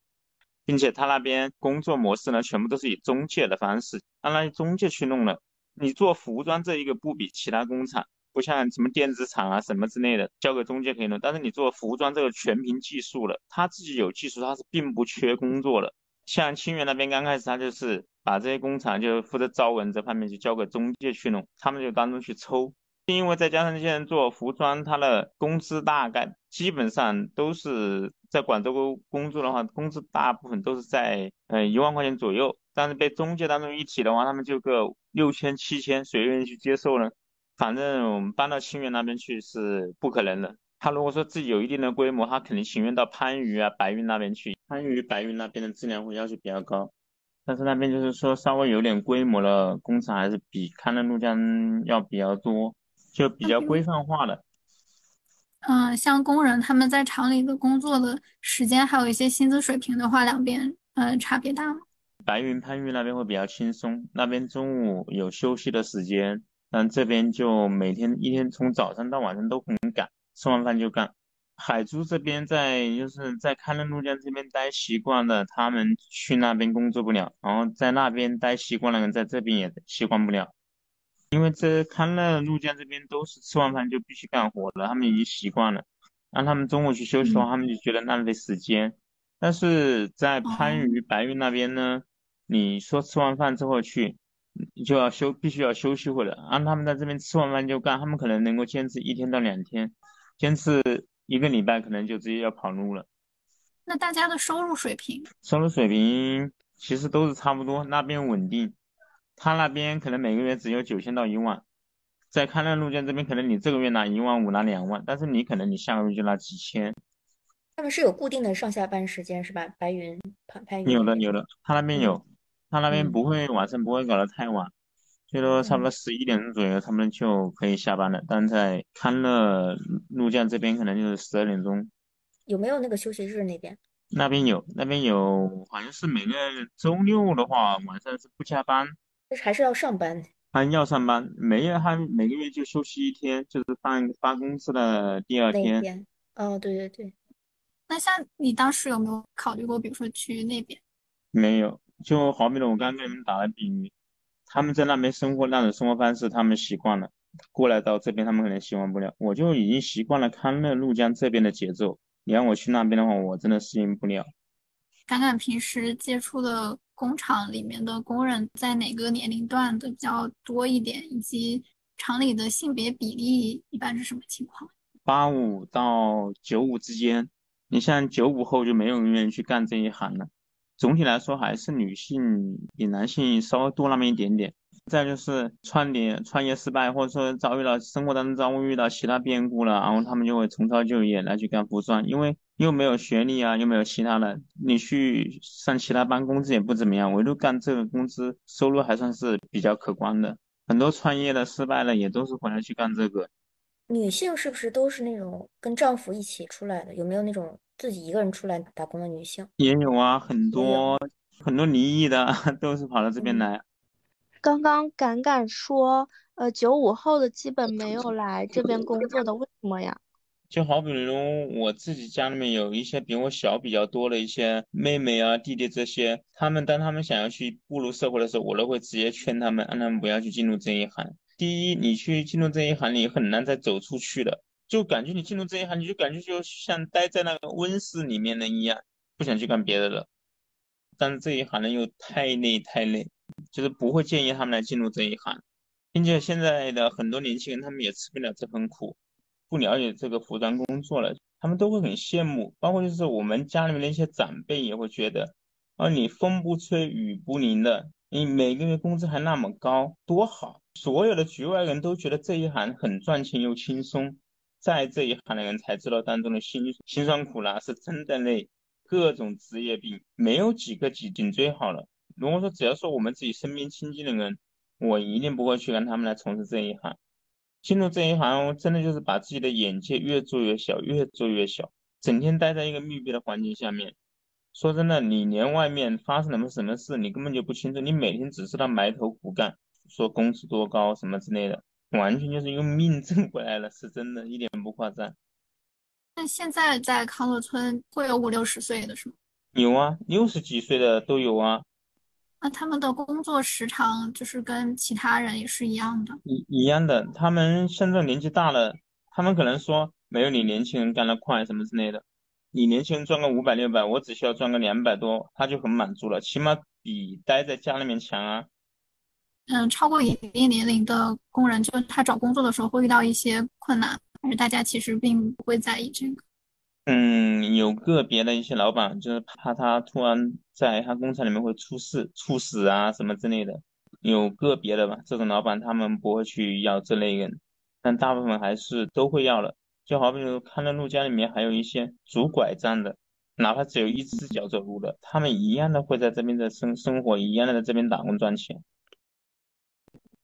并且他那边工作模式呢，全部都是以中介的方式，让那些中介去弄的。你做服装这一个不比其他工厂，不像什么电子厂啊什么之类的，交给中介可以弄。但是你做服装这个全凭技术了，他自己有技术，他是并不缺工作的。像清远那边刚开始，他就是把这些工厂就负责招人这方面就交给中介去弄，他们就当中去抽。因为再加上这些人做服装，他的工资大概基本上都是在广州工作的话，工资大部分都是在呃一万块钱左右。但是被中介当中一提的话，他们就个六千、七千，谁愿意去接受呢？反正我们搬到清远那边去是不可能的。他如果说自己有一定的规模，他肯定情愿到番禺啊、白云那边去。番禺、白云那边的质量会要求比较高，但是那边就是说稍微有点规模的工厂，还是比康乐怒江要比较多。就比较规范化的，嗯，像工人他们在厂里的工作的时间，还有一些薪资水平的话，两边嗯差别大吗？白云番禺那边会比较轻松，那边中午有休息的时间，但这边就每天一天从早上到晚上都很赶，吃完饭就干。海珠这边在就是在康乐怒江这边待习惯了，他们去那边工作不了，然后在那边待习惯了人在这边也习惯不了。因为这康乐怒江这边都是吃完饭就必须干活的，他们已经习惯了。让他们中午去休息的话，他们就觉得浪费时间。但是在番禺、白云那边呢，你说吃完饭之后去，就要休，必须要休息会了。让他们在这边吃完饭就干，他们可能能够坚持一天到两天，坚持一个礼拜可能就直接要跑路了。那大家的收入水平？收入水平其实都是差不多，那边稳定。他那边可能每个月只有九千到一万，在康乐路建这边，可能你这个月拿一万五，拿两万，但是你可能你下个月就拿几千。他们是有固定的上下班时间是吧？白云。有的有的，他那边有，他那边不会晚上不会搞得太晚，最多差不多十一点钟左右他们就可以下班了。但在康乐路建这边可能就是十二点钟。有没有那个休息日那边？那边有，那边有，好像是每个周六的话晚上是不加班。还是要上班，他要上班，每月他每个月就休息一天，就是发发工资的第二天。哦，对对对。那像你当时有没有考虑过，比如说去那边？没有，就好比的我刚刚跟你们打的比喻，他们在那边生活那种生活方式，他们习惯了，过来到这边他们可能习惯不了。我就已经习惯了康乐怒江这边的节奏，你让我去那边的话，我真的适应不了。敢敢平时接触的。工厂里面的工人在哪个年龄段的比较多一点，以及厂里的性别比例一般是什么情况？八五到九五之间，你像九五后就没有人愿意去干这一行了。总体来说，还是女性比男性稍微多那么一点点。再就是创业创业失败，或者说遭遇到生活当中遭遇到其他变故了，然后他们就会重操旧业来去干服装，因为又没有学历啊，又没有其他的，你去上其他班工资也不怎么样，唯独干这个工资收入还算是比较可观的。很多创业的失败了，也都是回来去干这个。女性是不是都是那种跟丈夫一起出来的？有没有那种自己一个人出来打工的女性？也有啊，很多很多离异的 都是跑到这边来。刚刚敢敢说，呃，九五后的基本没有来这边工作的，为什么呀？就好比如我自己家里面有一些比我小比较多的一些妹妹啊、弟弟这些，他们当他们想要去步入社会的时候，我都会直接劝他们，让他们不要去进入这一行。第一，你去进入这一行，你很难再走出去的，就感觉你进入这一行，你就感觉就像待在那个温室里面的一样，不想去干别的了。但是这一行呢又太累太累，就是不会建议他们来进入这一行，并且现在的很多年轻人他们也吃不了这份苦。不了解这个服装工作了，他们都会很羡慕，包括就是我们家里面的一些长辈也会觉得，啊，你风不吹雨不淋的，你每个月工资还那么高，多好！所有的局外人都觉得这一行很赚钱又轻松，在这一行的人才知道当中的辛辛酸苦辣是真的累，各种职业病没有几个颈颈椎好了。如果说只要说我们自己身边亲近的人，我一定不会去让他们来从事这一行。进入这一行，真的就是把自己的眼界越做越小，越做越小，整天待在一个密闭的环境下面。说真的，你连外面发生了么什么事，你根本就不清楚。你每天只知道埋头苦干，说工资多高什么之类的，完全就是用命挣回来了，是真的，一点不夸张。那现在在康乐村会有五六十岁的是吗？有啊，六十几岁的都有啊。那他们的工作时长就是跟其他人也是一样的，一一样的。他们现在年纪大了，他们可能说没有你年轻人干得快什么之类的。你年轻人赚个五百六百，我只需要赚个两百多，他就很满足了，起码比待在家里面强啊。嗯，超过一定年龄的工人，就他找工作的时候会遇到一些困难，但是大家其实并不会在意这个。嗯，有个别的一些老板就是怕他突然在他工厂里面会出事、猝死啊什么之类的，有个别的吧，这种老板他们不会去要这类人，但大部分还是都会要的。就好比如康乐路家里面还有一些拄拐杖的，哪怕只有一只脚走路的，他们一样的会在这边的生生活，一样的在这边打工赚钱。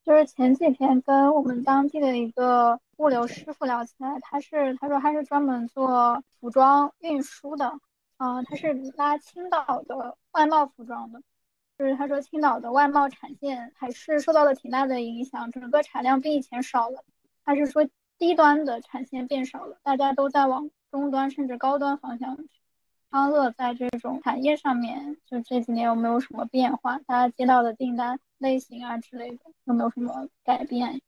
就是前几天跟我们当地的一个物流师傅聊起来，他是他说他是专门做服装运输的，啊，他是拉青岛的外贸服装的，就是他说青岛的外贸产线还是受到了挺大的影响，整个产量比以前少了。他是说低端的产线变少了，大家都在往中端甚至高端方向去。康乐在这种产业上面，就这几年有没有什么变化？大家接到的订单？类型啊之类的有没有什么改变？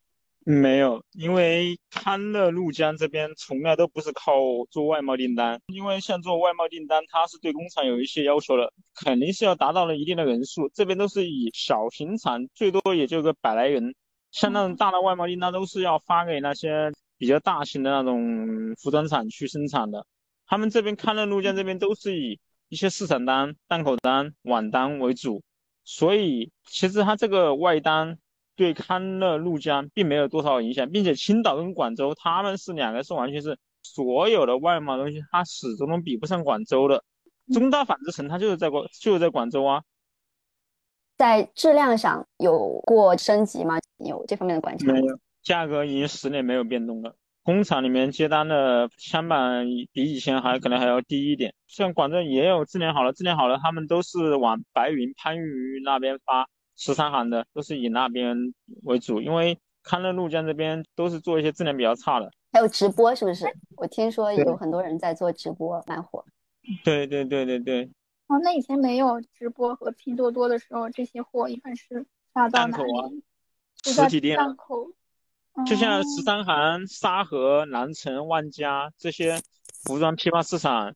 没有，因为康乐怒江这边从来都不是靠做外贸订单，因为像做外贸订单，它是对工厂有一些要求的，肯定是要达到了一定的人数。这边都是以小型厂，最多也就个百来人，像那种大的外贸订单都是要发给那些比较大型的那种服装厂去生产的。他们这边康乐怒江这边都是以一些市场单、档口单、网单为主。所以其实它这个外单对康乐怒江并没有多少影响，并且青岛跟广州他们是两个是完全是所有的外贸东西，它始终都比不上广州的。中大纺织城它就是在广就是在广州啊。在质量上有过升级吗？有这方面的观察？没有，价格已经十年没有变动了。工厂里面接单的相板比以前还可能还要低一点，像广州也有质量好了，质量好了，他们都是往白云、番禺那边发，十三行的都是以那边为主，因为康乐怒江这边都是做一些质量比较差的。还有直播是不是？我听说有很多人在做直播，蛮火。对对对对对。哦，那以前没有直播和拼多多的时候，这些货一般是发到哪里？实体店。档口。就像十三行、沙河、南城、万家这些服装批发市场，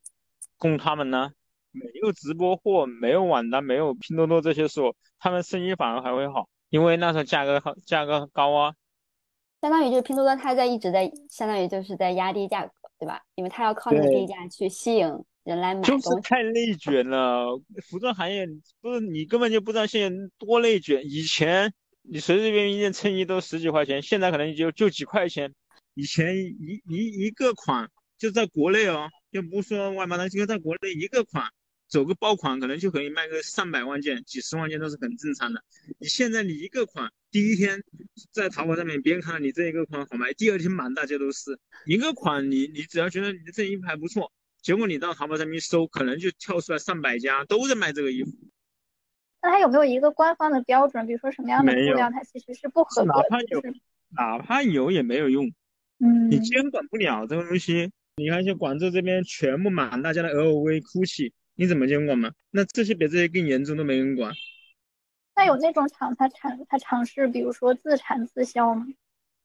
供他们呢，没有直播货，没有网单，没有拼多多这些时候，他们生意反而还会好，因为那时候价格好，价格高啊。相当于就是拼多多，它在一直在，相当于就是在压低价格，对吧？因为它要靠那个低价去吸引人来买就是太内卷了，服装行业不是你根本就不知道现在多内卷，以前。你随随便便一件衬衣都十几块钱，现在可能就就几块钱。以前一一一个款就在国内哦，就不说外贸了，就在国内一个款走个爆款可能就可以卖个上百万件、几十万件都是很正常的。你现在你一个款，第一天在淘宝上面别人看到你这一个款好卖，第二天满大街都是一个款，你你只要觉得你的这衣服还不错，结果你到淘宝上面一搜，可能就跳出来上百家都在卖这个衣服。那它有没有一个官方的标准？比如说什么样的没有布料它其实是不合格的？哪怕有哪怕有也没有用，嗯，你监管不了这个东西。你看，像广州这边全部满大街的 LV、GUCCI，你怎么监管嘛？那这些比这些更严重都没人管。那有那种厂它产它尝试，比如说自产自销吗？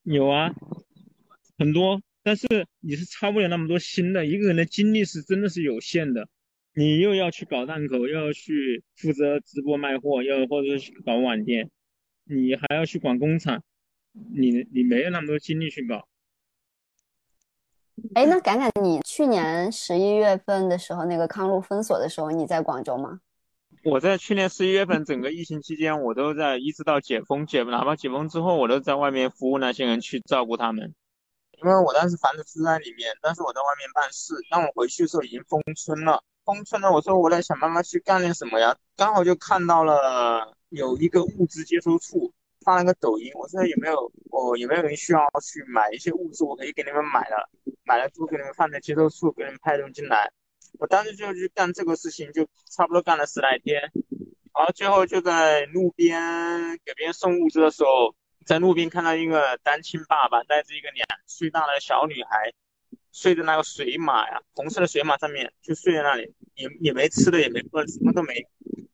有啊，很多，但是你是操不了那么多新的，一个人的精力是真的是有限的，你又要去搞档口，又要去负责直播卖货，又或者是去搞网店，你还要去管工厂，你你没有那么多精力去搞。哎，那感感，你去年十一月份的时候，那个康路封锁的时候，你在广州吗？我在去年十一月份整个疫情期间，我都在一直到解封解，哪怕解封之后，我都在外面服务那些人，去照顾他们。因为我当时房子是在里面，但是我在外面办事。当我回去的时候已经封村了，封村了，我说我在想办法去干点什么呀。刚好就看到了有一个物资接收处发了个抖音，我说有没有我有没有人需要去买一些物资，我可以给你们买了，买了之后给你们放在接收处，给你们派送进来。我当时就去干这个事情，就差不多干了十来天，然后最后就在路边给别人送物资的时候，在路边看到一个单亲爸爸带着一个两岁大的小女孩，睡在那个水马呀，红色的水马上面，就睡在那里，也也没吃的，也没喝的，什么都没。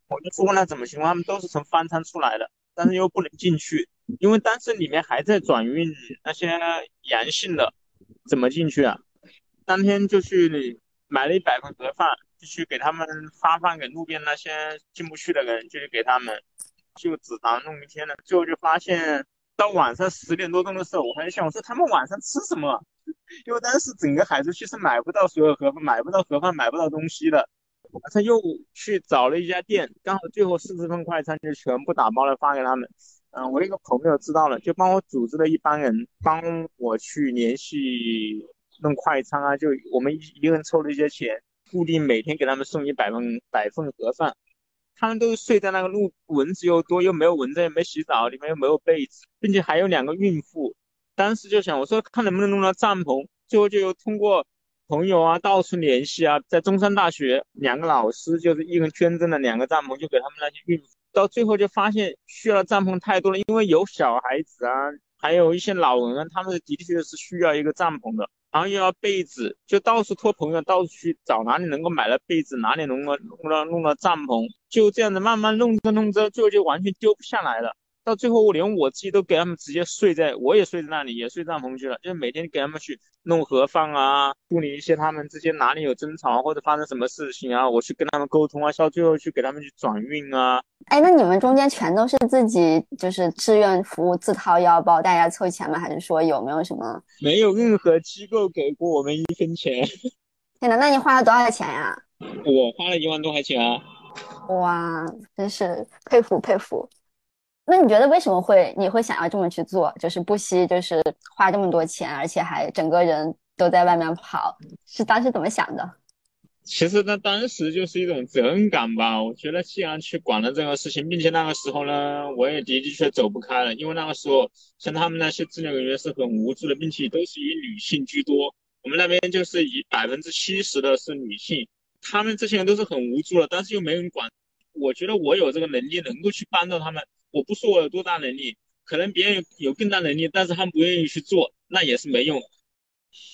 我就问他怎么情况，他们都是从方舱出来的，但是又不能进去，因为当时里面还在转运那些阳性的，怎么进去啊？当天就去。买了一百份盒饭，就去给他们发放给路边那些进不去的人，就去给他们，就只能弄一天了。最后就发现到晚上十点多钟的时候，我还在想，我说他们晚上吃什么？因为当时整个海珠区是买不到所有盒饭，买不到盒饭，买不到东西的。他又去找了一家店，刚好最后四十份快餐就全部打包了发给他们。嗯，我一个朋友知道了，就帮我组织了一帮人帮我去联系。弄快餐啊，就我们一一个人凑了一些钱，固定每天给他们送一百份百份盒饭。他们都睡在那个路，蚊子又多，又没有蚊子，也没洗澡，里面又没有被子，并且还有两个孕妇。当时就想，我说看能不能弄到帐篷。最后就通过朋友啊到处联系啊，在中山大学两个老师就是一人捐赠了两个帐篷，就给他们那些孕妇。到最后就发现需要的帐篷太多了，因为有小孩子啊，还有一些老人啊，他们的的确是需要一个帐篷的。然后又要被子，就到处托朋友，到处去找哪里能够买了被子，哪里能够弄了弄了帐篷，就这样子慢慢弄着弄着，最后就完全丢不下来了。到最后，我连我自己都给他们直接睡在，我也睡在那里，也睡帐篷去了。就是每天给他们去弄盒饭啊，处理一些他们之间哪里有争吵或者发生什么事情啊，我去跟他们沟通啊，到最后去给他们去转运啊。哎，那你们中间全都是自己就是志愿服务，自掏腰包，大家凑钱吗？还是说有没有什么？没有任何机构给过我们一分钱。天呐，那你花了多少钱呀？我花了一万多块钱啊。哇，真是佩服佩服。那你觉得为什么会你会想要这么去做？就是不惜就是花这么多钱，而且还整个人都在外面跑，是当时怎么想的？其实呢当时就是一种责任感吧。我觉得既然去管了这个事情，并且那个时候呢，我也的的确走不开了，因为那个时候像他们那些治疗人员是很无助的，并且都是以女性居多。我们那边就是以百分之七十的是女性，他们这些人都是很无助的，但是又没人管。我觉得我有这个能力，能够去帮到他们。我不说我有多大能力，可能别人有更大能力，但是他们不愿意去做，那也是没用。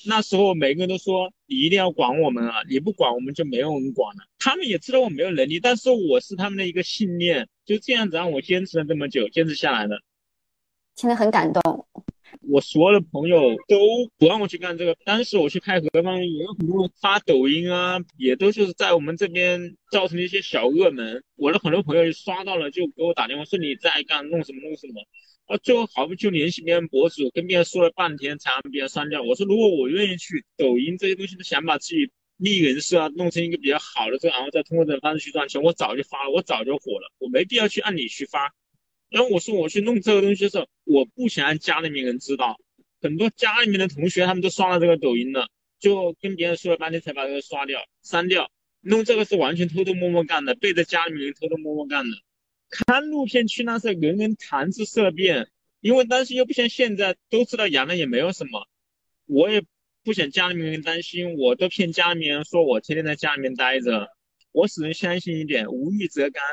那时候每个人都说你一定要管我们啊，你不管我们就没有人管了。他们也知道我没有能力，但是我是他们的一个信念，就这样子让我坚持了这么久，坚持下来了。听得很感动。我所有的朋友都不让我去干这个。当时我去开盒饭，也有很多人发抖音啊，也都是在我们这边造成了一些小热门。我的很多朋友刷到了，就给我打电话说你在干弄什么弄什么。啊，最后好不就联系别人博主，跟别人说了半天才让别人删掉。我说如果我愿意去抖音这些东西，都想把自己立人设啊，弄成一个比较好的这个，然后再通过这种方式去赚钱，我早就发了，我早就火了，我没必要去按你去发。然后我说我去弄这个东西的时候，我不想让家里面人知道。很多家里面的同学他们都刷了这个抖音了，就跟别人说了半天才把这个刷掉、删掉。弄这个是完全偷偷摸摸干的，背着家里面人偷偷摸摸干的。看录片区那是人人谈之色变，因为当时又不像现在都知道阳了也没有什么，我也不想家里面人担心，我都骗家里面人说我天天在家里面待着，我始终相信一点，无欲则刚，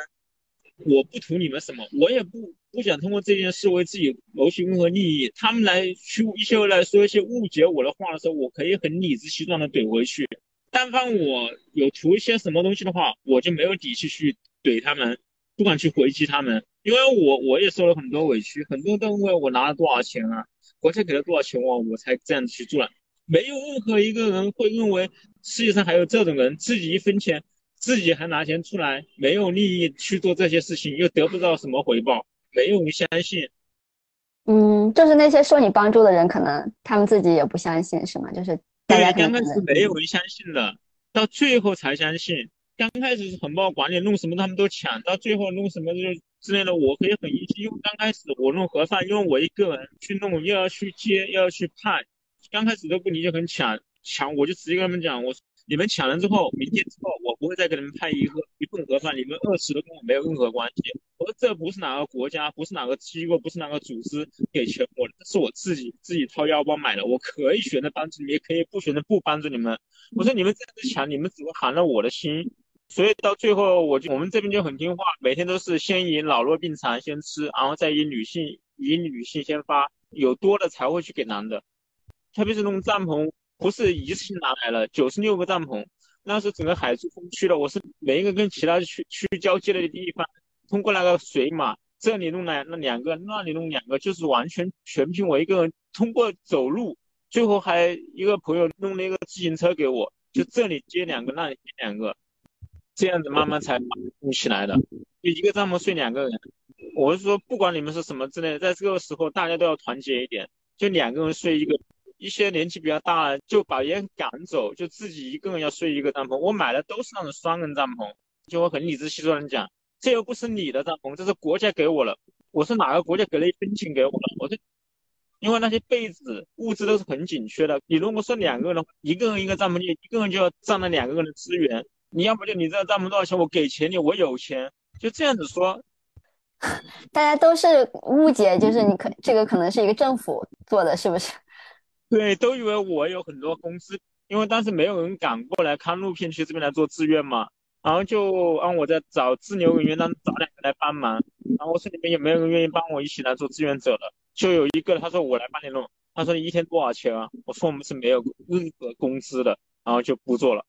我不图你们什么，我也不不想通过这件事为自己谋取任何利益。他们来去一些来说一些误解我的话的时候，我可以很理直气壮的怼回去。但凡我有图一些什么东西的话，我就没有底气去怼他们。不敢去回击他们，因为我我也受了很多委屈，很多人都问我拿了多少钱啊，国家给了多少钱我我才这样子去做。没有任何一个人会认为世界上还有这种人，自己一分钱自己还拿钱出来，没有利益去做这些事情，又得不到什么回报，没有人相信。嗯，就是那些受你帮助的人，可能他们自己也不相信，是吗？就是大家刚开始没有人相信的，到最后才相信。刚开始是很不好管理，弄什么他们都抢，到最后弄什么就之类的，我可以很一气。因为刚开始我弄盒饭，因为我一个人去弄，又要去接，又要去派，刚开始都不理解，很抢抢，我就直接跟他们讲，我说你们抢了之后，明天之后我不会再给你们派一盒一份盒饭，你们饿死都跟我没有任何关系。我说这不是哪个国家，不是哪个机构，不是哪个组织给钱我的，是我自己自己掏腰包买的，我可以选择帮助你们，也可以不选择不帮助你们。我说你们这样子抢，你们只会寒了我的心。所以到最后，我就我们这边就很听话，每天都是先以老弱病残先吃，然后再以女性以女性先发，有多的才会去给男的。特别是那种帐篷，不是一次性拿来了，九十六个帐篷，那是整个海珠风区的，我是每一个跟其他区区交接的地方，通过那个水马，这里弄两那两个，那里弄两个，就是完全全凭我一个人通过走路，最后还一个朋友弄了一个自行车给我，就这里接两个，那里接两个。这样子慢慢才弄起来的，就一个帐篷睡两个人。我是说，不管你们是什么之类的，在这个时候大家都要团结一点，就两个人睡一个。一些年纪比较大，就把别人赶走，就自己一个人要睡一个帐篷。我买的都是那种双人帐篷，就我很理直气壮的讲，这又不是你的帐篷，这是国家给我了。我是哪个国家给了一分钱给我的？我这，因为那些被子物资都是很紧缺的。你如果说两个人，一个人一个帐篷，你一个人就要占了两个人的资源。你要不就你这个帐篷多少钱？我给钱你，我有钱，就这样子说。大家都是误解，就是你可这个可能是一个政府做的，是不是？对，都以为我有很多工资，因为当时没有人敢过来看录片区这边来做志愿嘛，然后就让我在找自留人员当找两个来帮忙，然后我说你们有没有人愿意帮我一起来做志愿者的？就有一个他说我来帮你弄，他说你一天多少钱啊？我说我们是没有任何工资的，然后就不做了。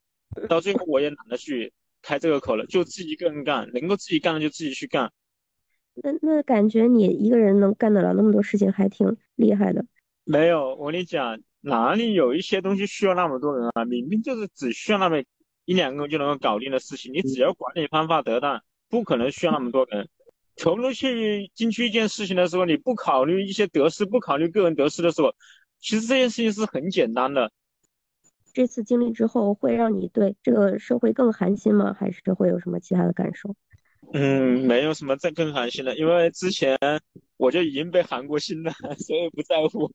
到最后我也懒得去开这个口了，就自己一个人干，能够自己干的就自己去干。那那感觉你一个人能干得了那么多事情，还挺厉害的。没有，我跟你讲，哪里有一些东西需要那么多人啊？明明就是只需要那么一两个就能够搞定的事情，你只要管理方法得当，不可能需要那么多人。投入去进去一件事情的时候，你不考虑一些得失，不考虑个人得失的时候，其实这件事情是很简单的。这次经历之后，会让你对这个社会更寒心吗？还是会有什么其他的感受？嗯，没有什么再更寒心的，因为之前我就已经被寒过心了，所以不在乎。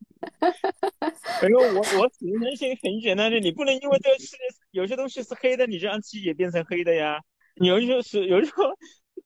反正我我人性很简单的，你不能因为这个世界有些东西是黑的，你就让自己也变成黑的呀。你有些是有时候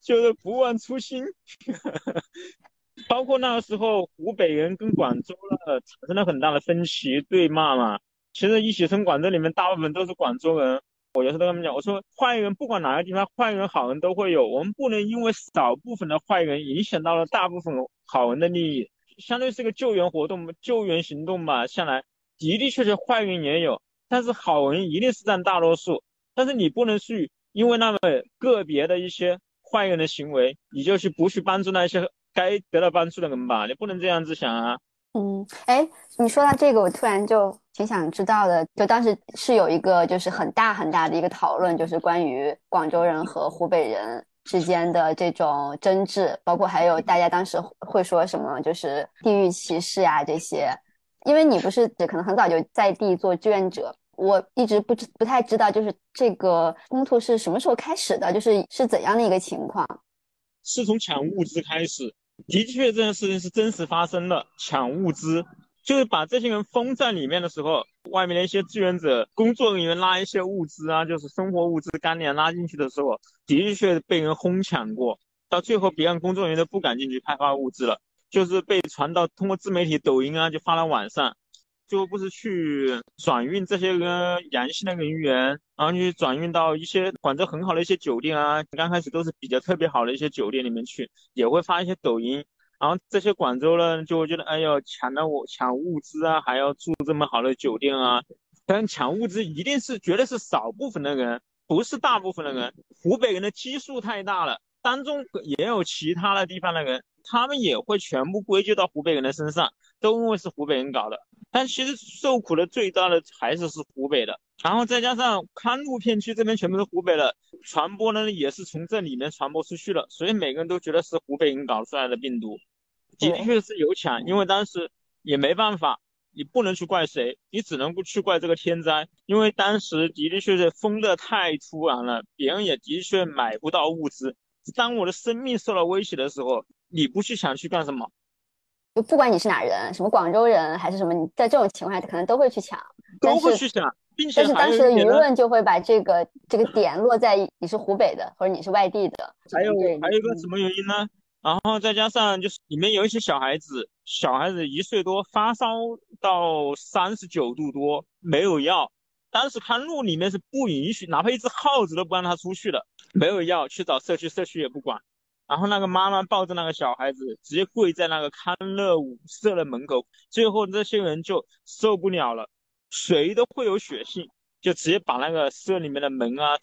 就是不忘初心。包括那个时候，湖北人跟广州了产生了很大的分歧对骂嘛。其实一起从广州里面大部分都是广州人，我有时候跟他们讲，我说坏人不管哪个地方，坏人好人都会有，我们不能因为少部分的坏人影响到了大部分好人的利益，相当于是个救援活动、救援行动吧。下来的的确确坏人也有，但是好人一定是占大多数。但是你不能去因为那么个别的一些坏人的行为，你就去不去帮助那些该得到帮助的人吧？你不能这样子想啊。嗯，哎，你说到这个，我突然就挺想知道的。就当时是有一个就是很大很大的一个讨论，就是关于广州人和湖北人之间的这种争执，包括还有大家当时会说什么，就是地域歧视呀这些。因为你不是可能很早就在地做志愿者，我一直不知不太知道，就是这个冲突是什么时候开始的，就是是怎样的一个情况？是从抢物资开始。的确，这件事情是真实发生的，抢物资就是把这些人封在里面的时候，外面的一些志愿者、工作人员拉一些物资啊，就是生活物资、干粮拉进去的时候，的确被人哄抢过，到最后别人工作人员都不敢进去派发物资了，就是被传到通过自媒体、抖音啊，就发到网上。最后不是去转运这些个阳性的人员，然后去转运到一些管着很好的一些酒店啊，刚开始都是比较特别好的一些酒店里面去，也会发一些抖音。然后这些广州呢，就会觉得哎呦，抢了我抢物资啊，还要住这么好的酒店啊。但抢物资一定是绝对是少部分的人，不是大部分的人。湖北人的基数太大了，当中也有其他的地方的人，他们也会全部归咎到湖北人的身上，都认为是湖北人搞的。但其实受苦的最大的还是是湖北的，然后再加上康路片区这边全部是湖北的，传播呢也是从这里面传播出去了，所以每个人都觉得是湖北人搞出来的病毒，的确是有抢，因为当时也没办法，你不能去怪谁，你只能去怪这个天灾，因为当时的的确确封的太突然了，别人也的确买不到物资，当我的生命受到威胁的时候，你不去抢去干什么？就不管你是哪人，什么广州人还是什么，你在这种情况下可能都会去抢，都会去抢，并且但是当时的舆论就会把这个这个点落在你是湖北的或者你是外地的。还有还有一个什么原因呢？然后再加上就是里面有一些小孩子，小孩子一岁多发烧到三十九度多，没有药，当时看路里面是不允许，哪怕一只耗子都不让他出去的，没有药，去找社区，社区也不管。然后那个妈妈抱着那个小孩子，直接跪在那个康乐舞社的门口。最后这些人就受不了了，谁都会有血性，就直接把那个社里面的门啊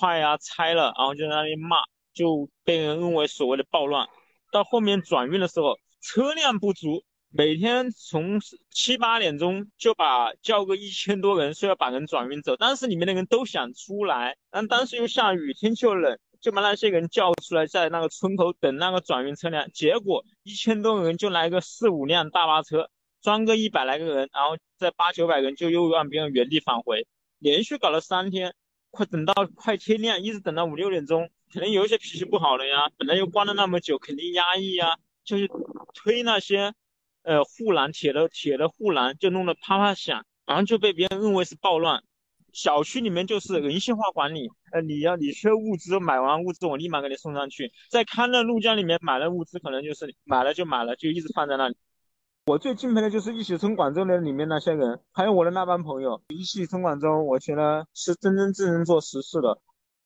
踹啊拆了，然后就在那里骂，就被人认为所谓的暴乱。到后面转运的时候，车辆不足，每天从七八点钟就把叫个一千多人，说要把人转运走。当时里面的人都想出来，但当时又下雨，天气又冷。就把那些人叫出来，在那个村口等那个转运车辆，结果一千多个人就来个四五辆大巴车，装个一百来个人，然后在八九百人就又让别人原地返回，连续搞了三天，快等到快天亮，一直等到五六点钟，可能有一些脾气不好的呀，本来又关了那么久，肯定压抑呀，就是推那些呃护栏铁的铁的护栏，就弄得啪啪响，然后就被别人认为是暴乱。小区里面就是人性化管理，呃，你要你缺物资，买完物资我立马给你送上去。在康乐路江里面买了物资，可能就是买了就买了，就一直放在那里。我最敬佩的就是一起从广州的里面那些人，还有我的那帮朋友。一起从广州，我觉得是真真正正做实事的。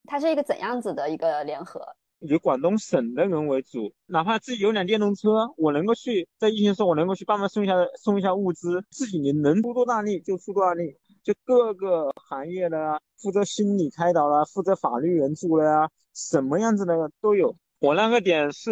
它是一个怎样子的一个联合？以广东省的人为主，哪怕自己有辆电动车，我能够去在疫情时候，我能够去帮忙送一下送一下物资，自己你能出多大力就出多大力。就各个行业的负责心理开导了，负责法律援助了呀，什么样子的都有。我那个点是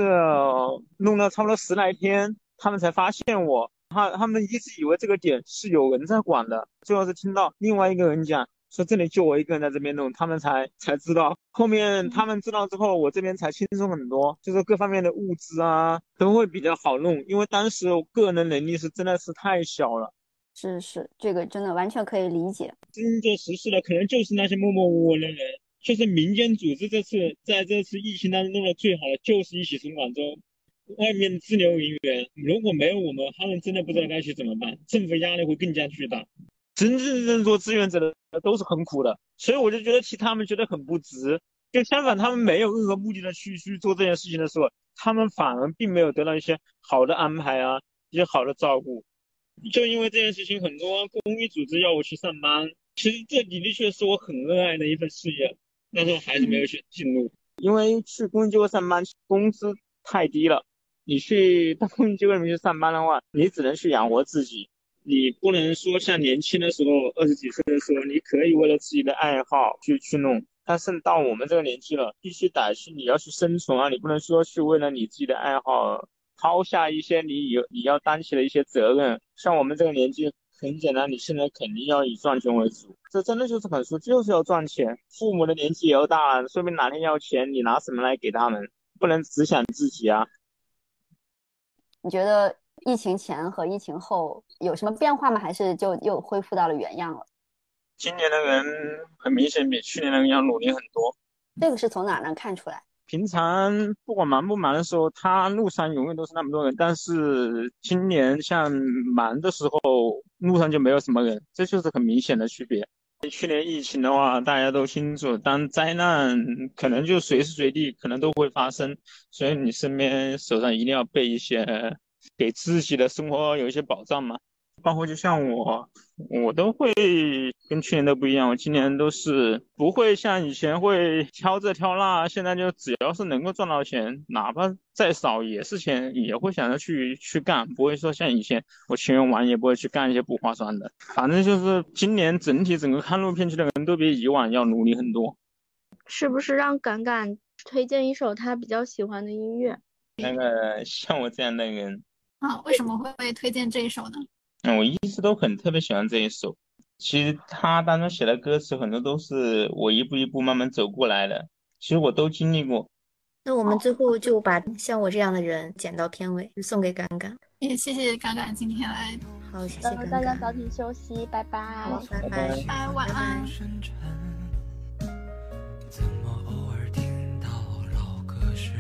弄了差不多十来天，他们才发现我。他他们一直以为这个点是有人在管的，最后是听到另外一个人讲说这里就我一个人在这边弄，他们才才知道。后面他们知道之后，我这边才轻松很多，就是各方面的物资啊都会比较好弄，因为当时我个人能力是真的是太小了。是是，这个真的完全可以理解。真做实事的，可能就是那些默默无闻的人。就是民间组织这次在这次疫情当中弄的最好的，就是一起从广州外面的支流人员。如果没有我们，他们真的不知道该去怎么办，政府压力会更加巨大。真正正做志愿者的都是很苦的，所以我就觉得替他们觉得很不值。就相反，他们没有任何目的的去去做这件事情的时候，他们反而并没有得到一些好的安排啊，一些好的照顾。就因为这件事情，很多公益组织要我去上班。其实这的确是我很热爱的一份事业，但是我还是没有去进入。因为去公益机构上班，工资太低了。你去到公益机构里面去上班的话，你只能去养活自己，你不能说像年轻的时候，二十几岁的时候，你可以为了自己的爱好去去弄。但是到我们这个年纪了，必须得去，你要去生存啊，你不能说去为了你自己的爱好。抛下一些你有你要担起的一些责任，像我们这个年纪，很简单，你现在肯定要以赚钱为主，这真的就是很说，就是要赚钱。父母的年纪也要大了，说明哪天要钱，你拿什么来给他们？不能只想自己啊。你觉得疫情前和疫情后有什么变化吗？还是就又恢复到了原样了？今年的人很明显比去年的人要努力很多。这个是从哪能看出来？平常不管忙不忙的时候，他路上永远都是那么多人，但是今年像忙的时候，路上就没有什么人，这就是很明显的区别。去年疫情的话，大家都清楚，当灾难可能就随时随地可能都会发生，所以你身边手上一定要备一些，给自己的生活有一些保障嘛。包括就像我，我都会跟去年都不一样。我今年都是不会像以前会挑这挑那，现在就只要是能够赚到钱，哪怕再少也是钱，也会想着去去干，不会说像以前我情愿玩也不会去干一些不划算的。反正就是今年整体整个看录片区的人都比以往要努力很多。是不是让敢敢推荐一首他比较喜欢的音乐？那个像我这样的人啊，为什么会推荐这一首呢？嗯，我一直都很特别喜欢这一首。其实他当中写的歌词很多都是我一步一步慢慢走过来的，其实我都经历过。那我们最后就把像我这样的人剪到片尾，送给刚刚。也谢谢刚刚今天来。好，谢谢。大家早点休息，拜拜。好，拜拜。拜拜，晚安。怎么偶尔听到老歌时，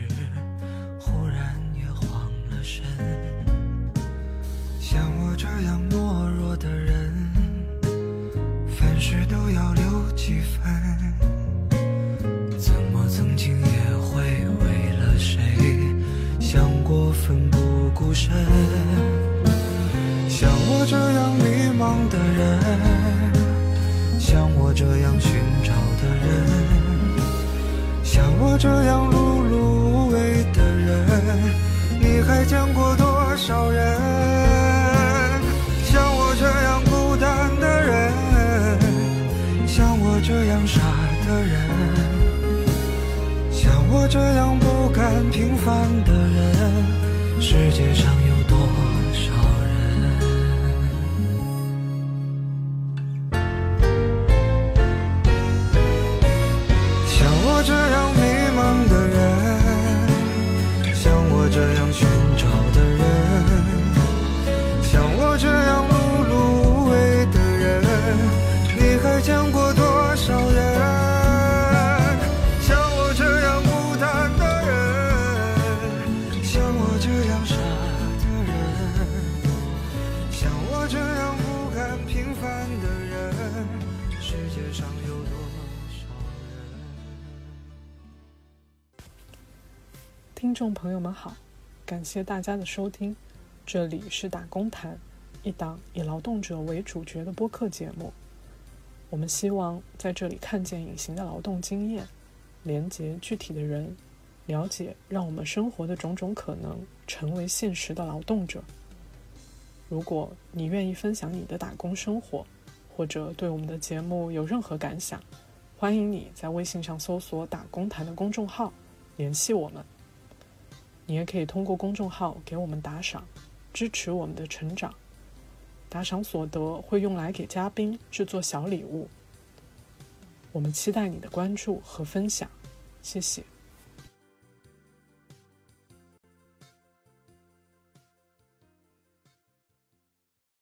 忽然也慌了神？这样懦弱的人，凡事都要留几分。怎么曾经也会为了谁想过奋不顾身？像我这样迷茫的人，像我这样寻找的人，像我这样碌碌无为的人，你还见过多少人？这样不甘平凡的人，世界上众朋友们好，感谢大家的收听，这里是打工谈，一档以劳动者为主角的播客节目。我们希望在这里看见隐形的劳动经验，连接具体的人，了解让我们生活的种种可能，成为现实的劳动者。如果你愿意分享你的打工生活，或者对我们的节目有任何感想，欢迎你在微信上搜索“打工谈”的公众号联系我们。你也可以通过公众号给我们打赏，支持我们的成长。打赏所得会用来给嘉宾制作小礼物。我们期待你的关注和分享，谢谢。